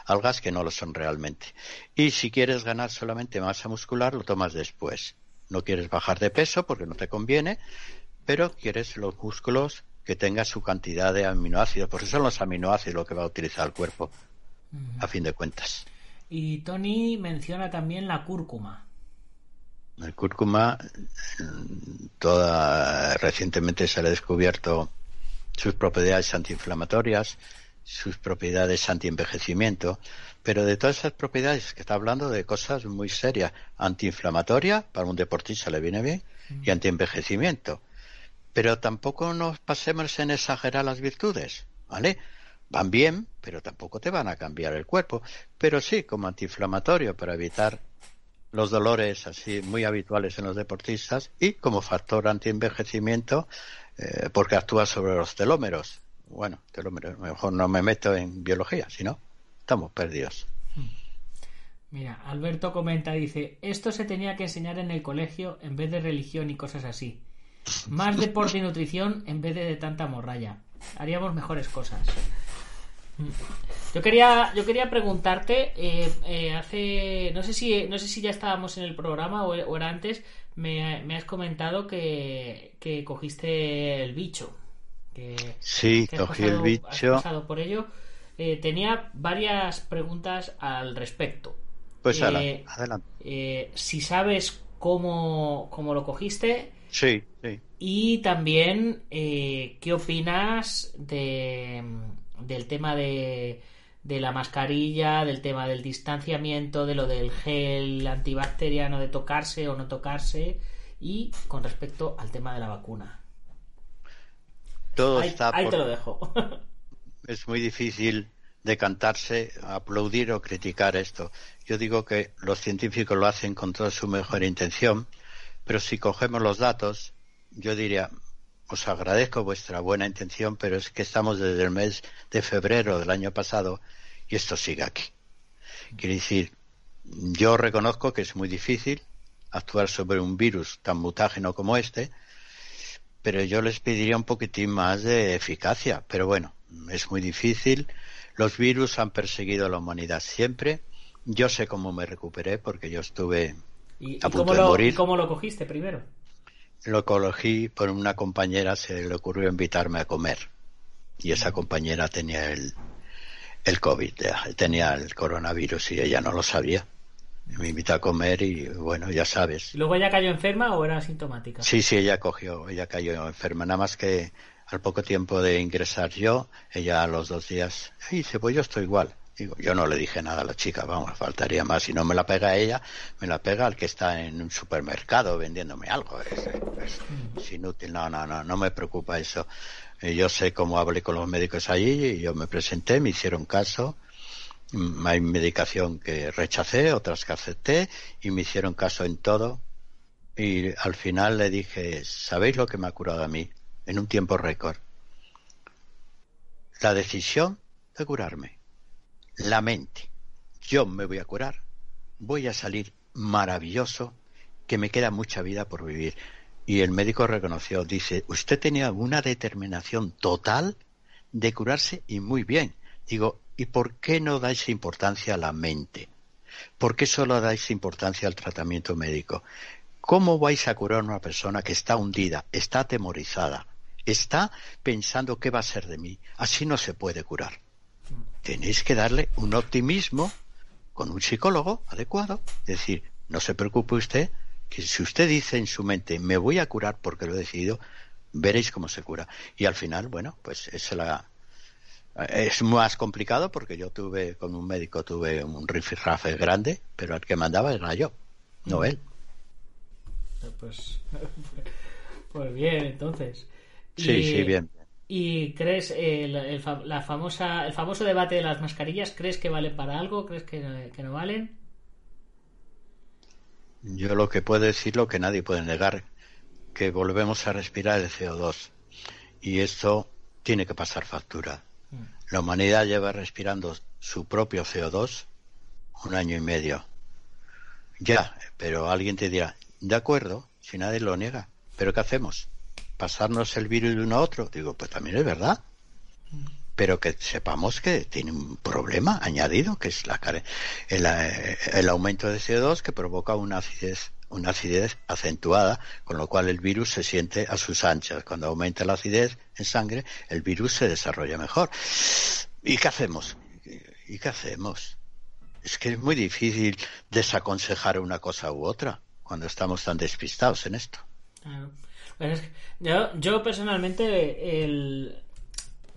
algas que no lo son realmente. Y si quieres ganar solamente masa muscular, lo tomas después. No quieres bajar de peso porque no te conviene, pero quieres los músculos que tengan su cantidad de aminoácidos, porque son los aminoácidos lo que va a utilizar el cuerpo, a fin de cuentas. Y Tony menciona también la cúrcuma. El cúrcuma, toda, recientemente se le ha descubierto sus propiedades antiinflamatorias, sus propiedades antienvejecimiento, pero de todas esas propiedades que está hablando de cosas muy serias, antiinflamatoria, para un deportista le viene bien, y antienvejecimiento. Pero tampoco nos pasemos en exagerar las virtudes, ¿vale? Van bien, pero tampoco te van a cambiar el cuerpo, pero sí como antiinflamatorio para evitar los dolores así muy habituales en los deportistas y como factor antienvejecimiento eh, porque actúa sobre los telómeros. Bueno, telómeros, mejor no me meto en biología, si no, estamos perdidos. Mira, Alberto comenta, dice, esto se tenía que enseñar en el colegio en vez de religión y cosas así. Más deporte y nutrición en vez de, de tanta morralla. Haríamos mejores cosas. Yo quería, yo quería preguntarte, eh, eh, hace, no sé si, no sé si ya estábamos en el programa o, o era antes, me, me has comentado que, que cogiste el bicho. Que, Sí, que cogí el bicho. has pasado por ello. Eh, tenía varias preguntas al respecto. Pues adelante. si sabes cómo, cómo lo cogiste. Sí, sí. Y también, eh, ¿qué opinas de, del tema de, de la mascarilla, del tema del distanciamiento, de lo del gel antibacteriano, de tocarse o no tocarse, y con respecto al tema de la vacuna? Todo Ahí, está ahí por- te lo dejo. [laughs] es muy difícil decantarse, aplaudir o criticar esto. Yo digo que los científicos lo hacen con toda su mejor intención, pero si cogemos los datos, yo diría, os agradezco vuestra buena intención, pero es que estamos desde el mes de febrero del año pasado y esto sigue aquí. Quiere decir, yo reconozco que es muy difícil actuar sobre un virus tan mutágeno como este, pero yo les pediría un poquitín más de eficacia. Pero bueno, es muy difícil. Los virus han perseguido a la humanidad siempre. Yo sé cómo me recuperé porque yo estuve ¿Y, y a punto cómo de lo, morir. cómo lo cogiste primero? Lo cogí por una compañera, se le ocurrió invitarme a comer. Y esa compañera tenía el, el COVID, tenía el coronavirus y ella no lo sabía. Me invitó a comer y bueno, ya sabes. ¿Y luego ella cayó enferma o era asintomática? Sí, sí, ella cogió, ella cayó enferma, nada más que al poco tiempo de ingresar yo, ella a los dos días, y dice, pues yo estoy igual. Digo, yo no le dije nada a la chica, vamos, faltaría más. Si no me la pega a ella, me la pega al que está en un supermercado vendiéndome algo. Es, es- inútil, no, no, no, no me preocupa eso. Yo sé cómo hablé con los médicos allí y yo me presenté, me hicieron caso. Mm, Hay medicación que rechacé, otras que acepté y me hicieron caso en todo. Y al final le dije, ¿sabéis lo que me ha curado a mí? En un tiempo récord. La decisión de curarme. La mente. Yo me voy a curar. Voy a salir maravilloso, que me queda mucha vida por vivir. Y el médico reconoció, dice, usted tenía una determinación total de curarse y muy bien. Digo, ¿y por qué no dais importancia a la mente? ¿Por qué solo dais importancia al tratamiento médico? ¿Cómo vais a curar a una persona que está hundida, está atemorizada, está pensando qué va a ser de mí? Así no se puede curar. Tenéis que darle un optimismo con un psicólogo adecuado. Es decir, no se preocupe usted, que si usted dice en su mente, me voy a curar porque lo he decidido, veréis cómo se cura. Y al final, bueno, pues es la, es más complicado porque yo tuve, con un médico, tuve un rifirrafe grande, pero el que mandaba era yo, no él. Pues, [laughs] pues bien, entonces. Sí, Y- sí, bien. ¿Y crees el, la famosa, el famoso debate de las mascarillas? ¿Crees que valen para algo? ¿Crees que, que no valen? Yo lo que puedo decir, lo que nadie puede negar, que volvemos a respirar el CO2. Y esto tiene que pasar factura. La humanidad lleva respirando su propio CO2 un año y medio. Ya, pero alguien te dirá, de acuerdo, si nadie lo niega, pero ¿qué hacemos? ¿Pasarnos el virus de uno a otro? Digo, pues también es verdad. Pero que sepamos que tiene un problema añadido, que es la el, eh, el aumento de CO2 que provoca una acidez, una acidez acentuada, con lo cual el virus se siente a sus anchas. Cuando aumenta la acidez en sangre, el virus se desarrolla mejor. ¿Y qué hacemos? ¿Y qué hacemos? Es que es muy difícil desaconsejar una cosa u otra cuando estamos tan despistados en esto. Claro. Yo, yo personalmente, el...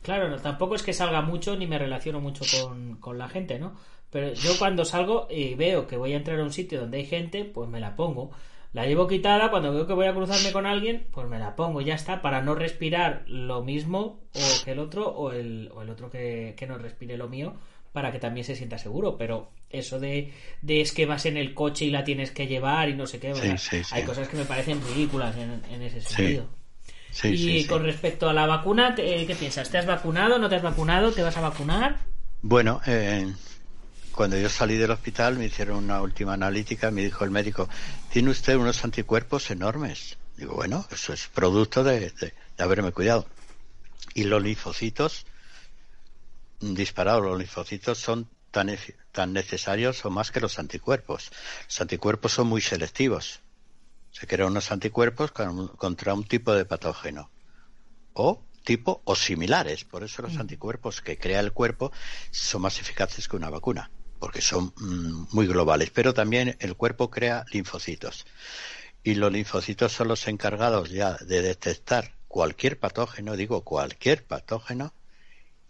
claro, tampoco es que salga mucho ni me relaciono mucho con, con la gente, ¿no? Pero yo cuando salgo y veo que voy a entrar a un sitio donde hay gente, pues me la pongo. La llevo quitada, cuando veo que voy a cruzarme con alguien, pues me la pongo, ya está, para no respirar lo mismo o que el otro, o el, o el otro que, que no respire lo mío, para que también se sienta seguro. Pero eso de, de es que vas en el coche y la tienes que llevar y no sé qué, o Sí, sea, sí, sí. hay cosas que me parecen ridículas en, en ese sentido. Sí, y con respecto a la vacuna, te- ¿qué piensas? ¿Te has vacunado? ¿No te has vacunado? ¿Te vas a vacunar? Bueno, eh, cuando yo salí del hospital me hicieron una última analítica, me dijo el médico, tiene usted unos anticuerpos enormes. Digo, bueno, eso es producto de, de- de haberme cuidado. Y los linfocitos, disparados, los linfocitos son tan, tan necesarios o más que los anticuerpos. Los anticuerpos son muy selectivos. Se crean unos anticuerpos con- contra un tipo de patógeno o tipo o similares. Por eso los anticuerpos que crea el cuerpo son más eficaces que una vacuna. porque son mm, muy globales, pero también el cuerpo crea linfocitos. Y los linfocitos son los encargados ya de detectar cualquier patógeno, digo cualquier patógeno,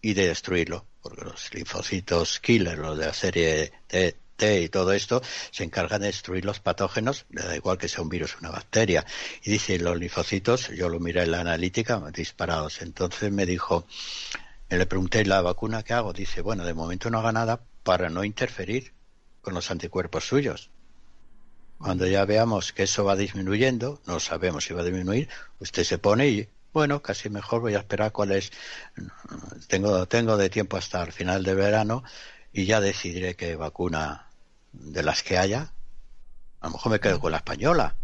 y de destruirlo, porque los linfocitos killer, los de la serie T, T y todo esto, se encargan de destruir los patógenos, le da igual que sea un virus o una bacteria. Y dice, los linfocitos, yo lo miré en la analítica, disparados. Entonces me dijo, le pregunté, ¿la vacuna qué hago? Dice, bueno, de momento no haga nada para no interferir con los anticuerpos suyos. Cuando ya veamos que eso va disminuyendo, no sabemos si va a disminuir, usted se pone y, bueno, casi mejor voy a esperar cuál es. Tengo, tengo de tiempo hasta el final de verano y ya decidiré qué vacuna de las que haya. A lo mejor me quedo con la española,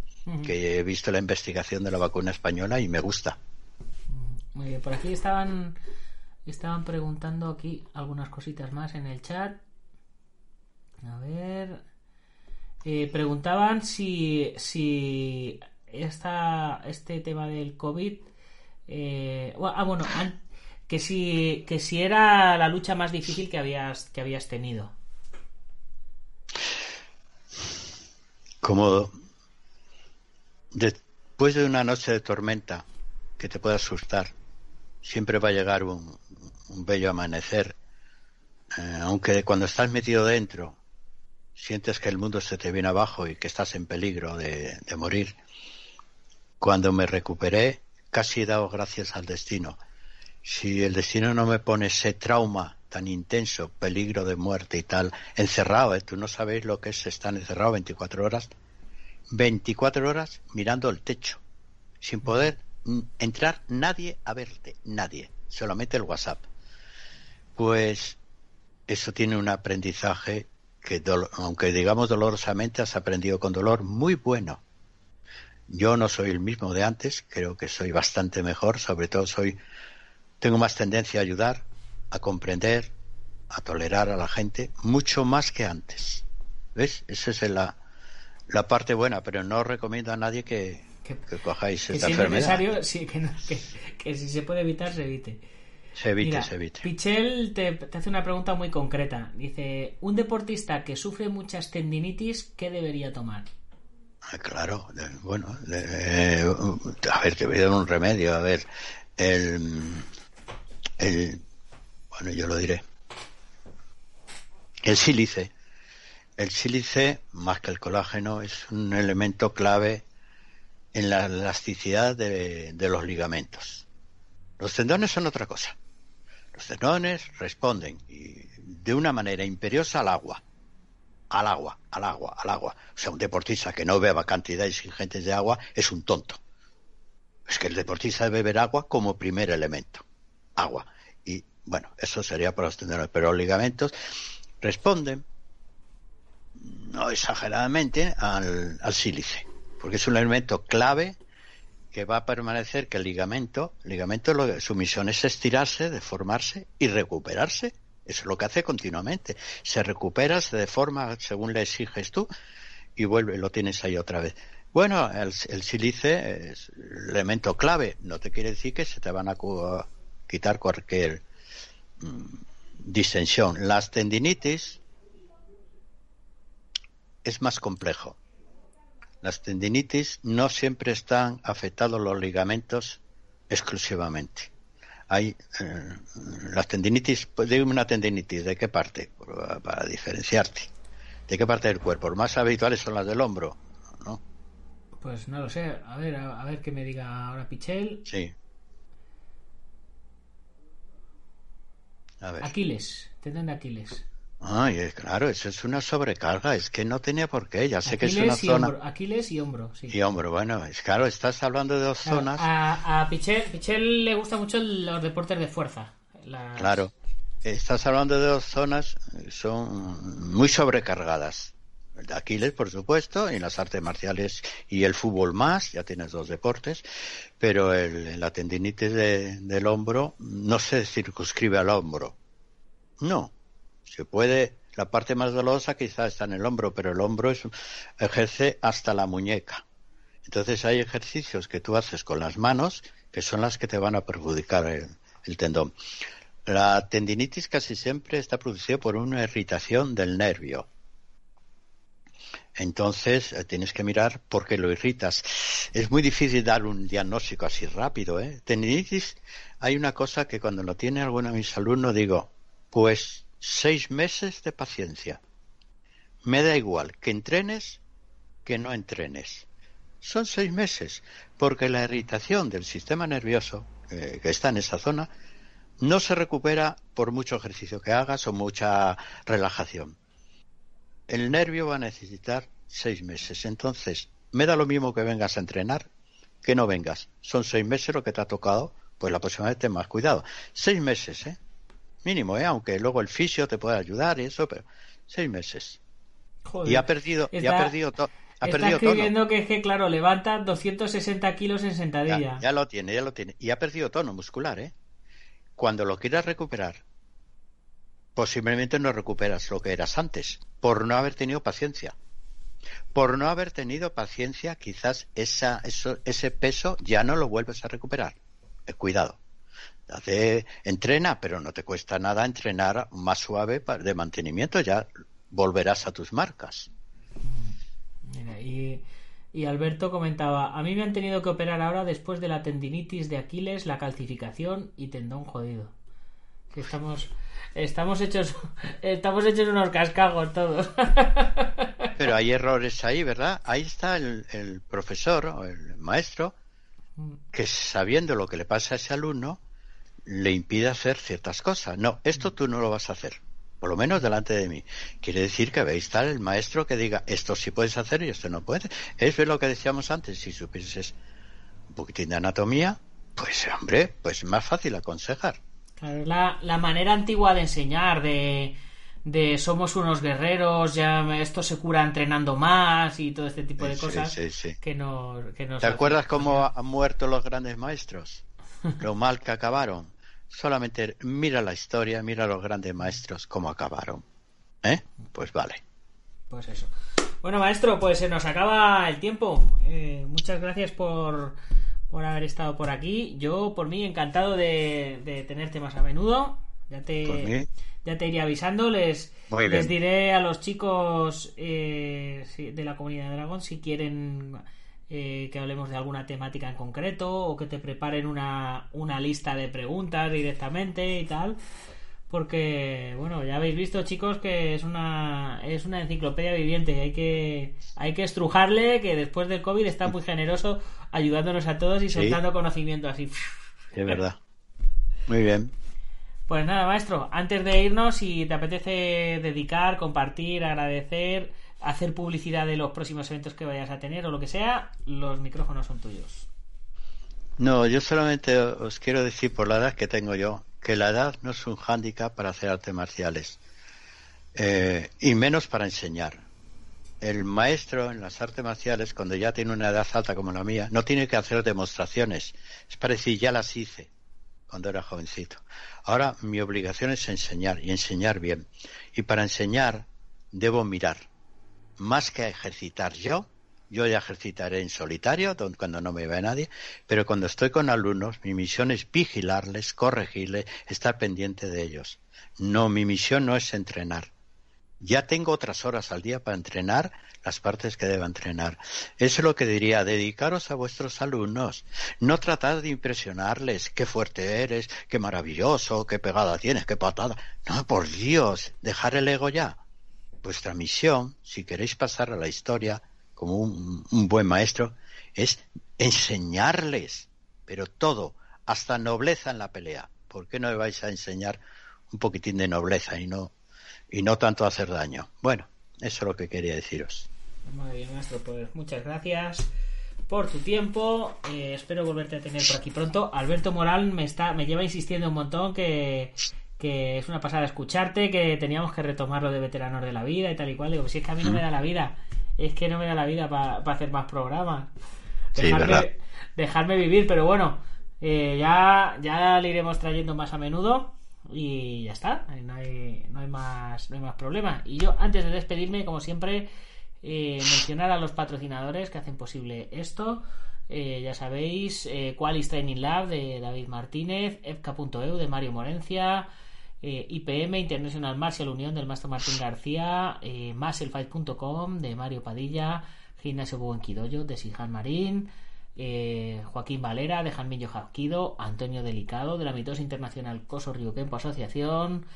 que he visto la investigación de la vacuna española y me gusta. Muy bien, por aquí estaban estaban preguntando aquí algunas cositas más en el chat. A ver. Eh, preguntaban si, si esta, este tema del COVID. Eh, ah, bueno, que si, que si era la lucha más difícil que habías, que habías tenido. Como después de una noche de tormenta que te puede asustar, siempre va a llegar un, un bello amanecer, eh, aunque cuando estás metido dentro sientes que el mundo se te viene abajo y que estás en peligro de, morir. Cuando me recuperé, casi he dado gracias al destino. Si el destino no me pone ese trauma tan intenso, peligro de muerte y tal, encerrado, ¿eh? tú no sabes lo que es estar encerrado 24 horas, 24 horas mirando el techo, sin poder entrar nadie a verte, nadie, solamente el WhatsApp. Pues eso tiene un aprendizaje que, aunque digamos dolorosamente, has aprendido con dolor muy bueno. Yo no soy el mismo de antes, creo que soy bastante mejor, sobre todo soy, tengo más tendencia a ayudar, a comprender, a tolerar a la gente, mucho más que antes. ¿Ves? Esa es la, la parte buena, pero no recomiendo a nadie que, que, cojáis esta enfermedad. sí, que, que si se puede evitar, se evite. Se evite, se evite. Pichel te, hace una pregunta muy concreta. Dice, un deportista que sufre muchas tendinitis, ¿qué debería tomar? Ah, claro, bueno, a ver, te voy a dar un remedio. A ver, el, el, bueno, yo lo diré. El sílice. El sílice, más que el colágeno, es un elemento clave en la elasticidad de los ligamentos. Los tendones son otra cosa. Los tendones responden de una manera imperiosa al agua. Al agua, al agua, al agua. O sea, un deportista que no beba cantidades ingentes de agua es un tonto. Es que el deportista debe beber agua como primer elemento. Agua. Y bueno, eso sería para los tendones. Pero los ligamentos responden, no exageradamente, al, al sílice. Porque es un elemento clave que va a permanecer que el ligamento, el ligamento su misión es estirarse, deformarse y recuperarse. Eso es lo que hace continuamente. Se recupera, se deforma según le exiges tú y vuelve, lo tienes ahí otra vez. Bueno, el, el sílice es el elemento clave. No te quiere decir que se te van a quitar cualquier mm, distensión. Las tendinitis es más complejo las tendinitis no siempre están afectados los ligamentos exclusivamente. Hay eh, las tendinitis, pues dime una tendinitis, ¿de qué parte? Para, diferenciarte. ¿De qué parte del cuerpo? Los más habituales son las del hombro, ¿no? Pues no lo sé. A ver, a, ver qué me diga ahora Pichel. Sí. A ver. Aquiles, tendón de Aquiles. Ay, claro, eso es una sobrecarga, es que no tenía por qué, ya sé que es una zona... Aquiles y hombro, sí. Y hombro, bueno, es claro, estás hablando de dos zonas... A, a Pichel, le gusta mucho los deportes de fuerza. Claro, estás hablando de dos zonas, son muy sobrecargadas. de Aquiles, por supuesto, y las artes marciales y el fútbol más, ya tienes dos deportes, pero el, la tendinitis del hombro no se circunscribe al hombro. No, se puede, la parte más dolorosa quizás está en el hombro, pero el hombro es, ejerce hasta la muñeca. Entonces hay ejercicios que tú haces con las manos que son las que te van a perjudicar el, tendón. La tendinitis casi siempre está producida por una irritación del nervio. Entonces eh, tienes que mirar por qué lo irritas. Es muy difícil dar un diagnóstico así rápido. ¿eh? Tendinitis, hay una cosa que cuando lo tiene alguno de mis alumnos digo, pues seis meses de paciencia. Me da igual que entrenes que no entrenes. Son seis meses, porque la irritación del sistema nervioso eh, que está en esa zona no se recupera por mucho ejercicio que hagas o mucha relajación. El nervio va a necesitar seis meses. Entonces, me da lo mismo que vengas a entrenar que no vengas. Son seis meses lo que te ha tocado, pues la próxima vez ten más cuidado. Seis meses, ¿eh? Mínimo, ¿eh? Aunque luego el fisio te pueda ayudar y eso, pero seis meses. y ha perdido, y ha perdido todo. Ha está escribiendo que es que, claro, levanta 260 kilos en sentadilla. ya, lo tiene, ya lo tiene. Y ha perdido tono muscular, ¿eh? Cuando lo quieras recuperar, posiblemente no recuperas lo que eras antes, por no haber tenido paciencia. Por no haber tenido paciencia, quizás esa, ese peso ya no lo vuelves a recuperar. Eh, cuidado. Hace, entrena, pero no te cuesta nada entrenar más suave de mantenimiento, ya volverás a tus marcas. y, y Alberto comentaba, a mí me han tenido que operar ahora después de la tendinitis de Aquiles, la calcificación y tendón jodido. estamos, estamos hechos, [laughs] estamos hechos unos cascagos todos. [laughs] Pero hay errores ahí, ¿verdad? Ahí está el, el profesor o el maestro mm. que sabiendo lo que le pasa a ese alumno le impide hacer ciertas cosas. No, esto tú no lo vas a hacer por lo menos delante de mí. Quiere decir que veis estar el maestro que diga esto sí puedes hacer y esto no puedes. Es lo que decíamos antes, si supieses un poquitín de anatomía, pues hombre, pues es más fácil aconsejar. Claro, la, la manera antigua de enseñar, de, de somos unos guerreros, ya esto se cura entrenando más y todo este tipo de cosas que no que ¿Te acuerdas cómo han muerto los grandes maestros? Lo mal que acabaron Solamente mira la historia, mira a los grandes maestros cómo acabaron. ¿Eh? Pues vale. Pues eso. Bueno, maestro, pues se nos acaba el tiempo. Eh, muchas gracias por, por haber estado por aquí. Yo, por mí, encantado de, tenerte más a menudo. Ya te, ya te iré avisando. Les, les diré a los chicos eh, de la comunidad de Dragón si quieren eh, que hablemos de alguna temática en concreto o que te preparen una, una lista de preguntas directamente y tal. Porque bueno ya habéis visto chicos que es una es una enciclopedia viviente. Hay que hay que estrujarle que después del covid está muy generoso ayudándonos a todos y soltando conocimiento así. Es verdad. Muy bien. Pues nada maestro antes de irnos si te apetece dedicar compartir agradecer hacer publicidad de los próximos eventos que vayas a tener o lo que sea, los micrófonos son tuyos. No, yo solamente os quiero decir por la edad que tengo yo, que la edad no es un hándicap para hacer artes marciales, eh, y menos para enseñar. El maestro en las artes marciales, cuando ya tiene una edad alta como la mía, no tiene que hacer demostraciones. Es para decir, ya las hice cuando era jovencito. Ahora mi obligación es enseñar y enseñar bien. Y para enseñar debo mirar más que ejercitar yo, yo ya ejercitaré en solitario, cuando no me ve nadie, pero cuando estoy con alumnos, mi misión es vigilarles, corregirles, estar pendiente de ellos. No, mi misión no es entrenar. Ya tengo otras horas al día para entrenar las partes que deba entrenar. Eso es lo que diría, dedicaros a vuestros alumnos. No tratar de impresionarles, qué fuerte eres, qué maravilloso, qué pegada tienes, qué patada. No, por Dios, dejar el ego ya vuestra misión, si queréis pasar a la historia como un, buen maestro, es enseñarles, pero todo, hasta nobleza en la pelea. ¿Por qué no me vais a enseñar un poquitín de nobleza y no, y no tanto hacer daño? Bueno, eso es lo que quería deciros. Maestro, pues muchas gracias por tu tiempo. Eh, espero volverte a tener por aquí pronto. Alberto Moral me está, me lleva insistiendo un montón que que es una pasada escucharte, que teníamos que retomar lo de veteranos de la vida y tal y cual. Digo, si es que a mí no me da la vida, es que no me da la vida para hacer más programas. Dejarme, dejarme vivir, pero bueno, eh, ya, ya le iremos trayendo más a menudo y ya está, no hay, no hay, más, no hay más problema. Y yo, antes de despedirme, como siempre, eh, mencionar a los patrocinadores que hacen posible esto. eh, ya sabéis, eh, Qualis Training Lab de David Martínez, EFCA.eu de Mario Morencia, eh, IPM International Martial Unión del Maestro Martín García, eh, Musclefight.com de Mario Padilla, Gimnasio Buenquidoyo de Sijan Marín, eh, Joaquín Valera de Janmillo Jaquido, Antonio Delicado de la Mitosa Internacional Coso Río Kempo Asociación,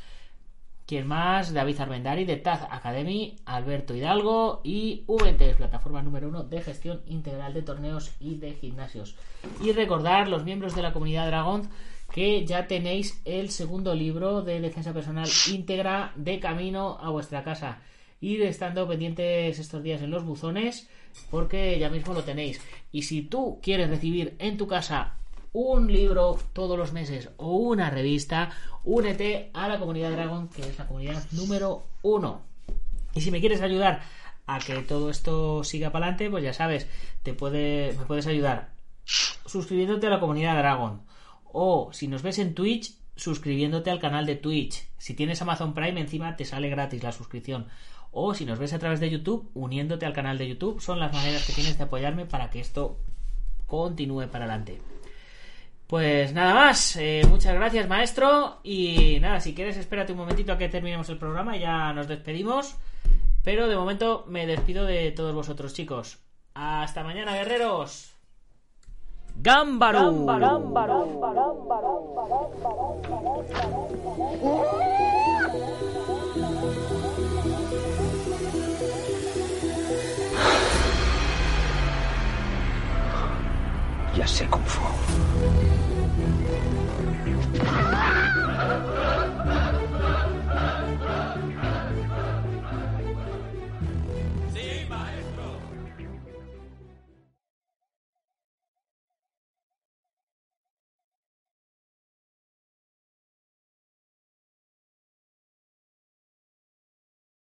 ¿Quién más? David Armendari de Taz Academy, Alberto Hidalgo y VNTS, plataforma número uno de gestión integral de torneos y de gimnasios. Y recordar, los miembros de la comunidad Dragon, que ya tenéis el segundo libro de defensa personal íntegra de camino a vuestra casa. Ir estando pendientes estos días en los buzones, porque ya mismo lo tenéis. Y si tú quieres recibir en tu casa un libro todos los meses o una revista, únete a la comunidad Dragon, que es la comunidad número uno. Y si me quieres ayudar a que todo esto siga para adelante, pues ya sabes, te me puedes ayudar suscribiéndote a la comunidad Dragon. O si nos ves en Twitch, suscribiéndote al canal de Twitch. Si tienes Amazon Prime, encima te sale gratis la suscripción. O si nos ves a través de YouTube, uniéndote al canal de YouTube. Son las maneras que tienes de apoyarme para que esto continúe para adelante. Pues nada más, eh, muchas gracias maestro y nada, si quieres espérate un momentito a que terminemos el programa ya nos despedimos, pero de momento me despido de todos vosotros chicos. Hasta mañana guerreros. Gámbaro. Ya sé Kung Fu.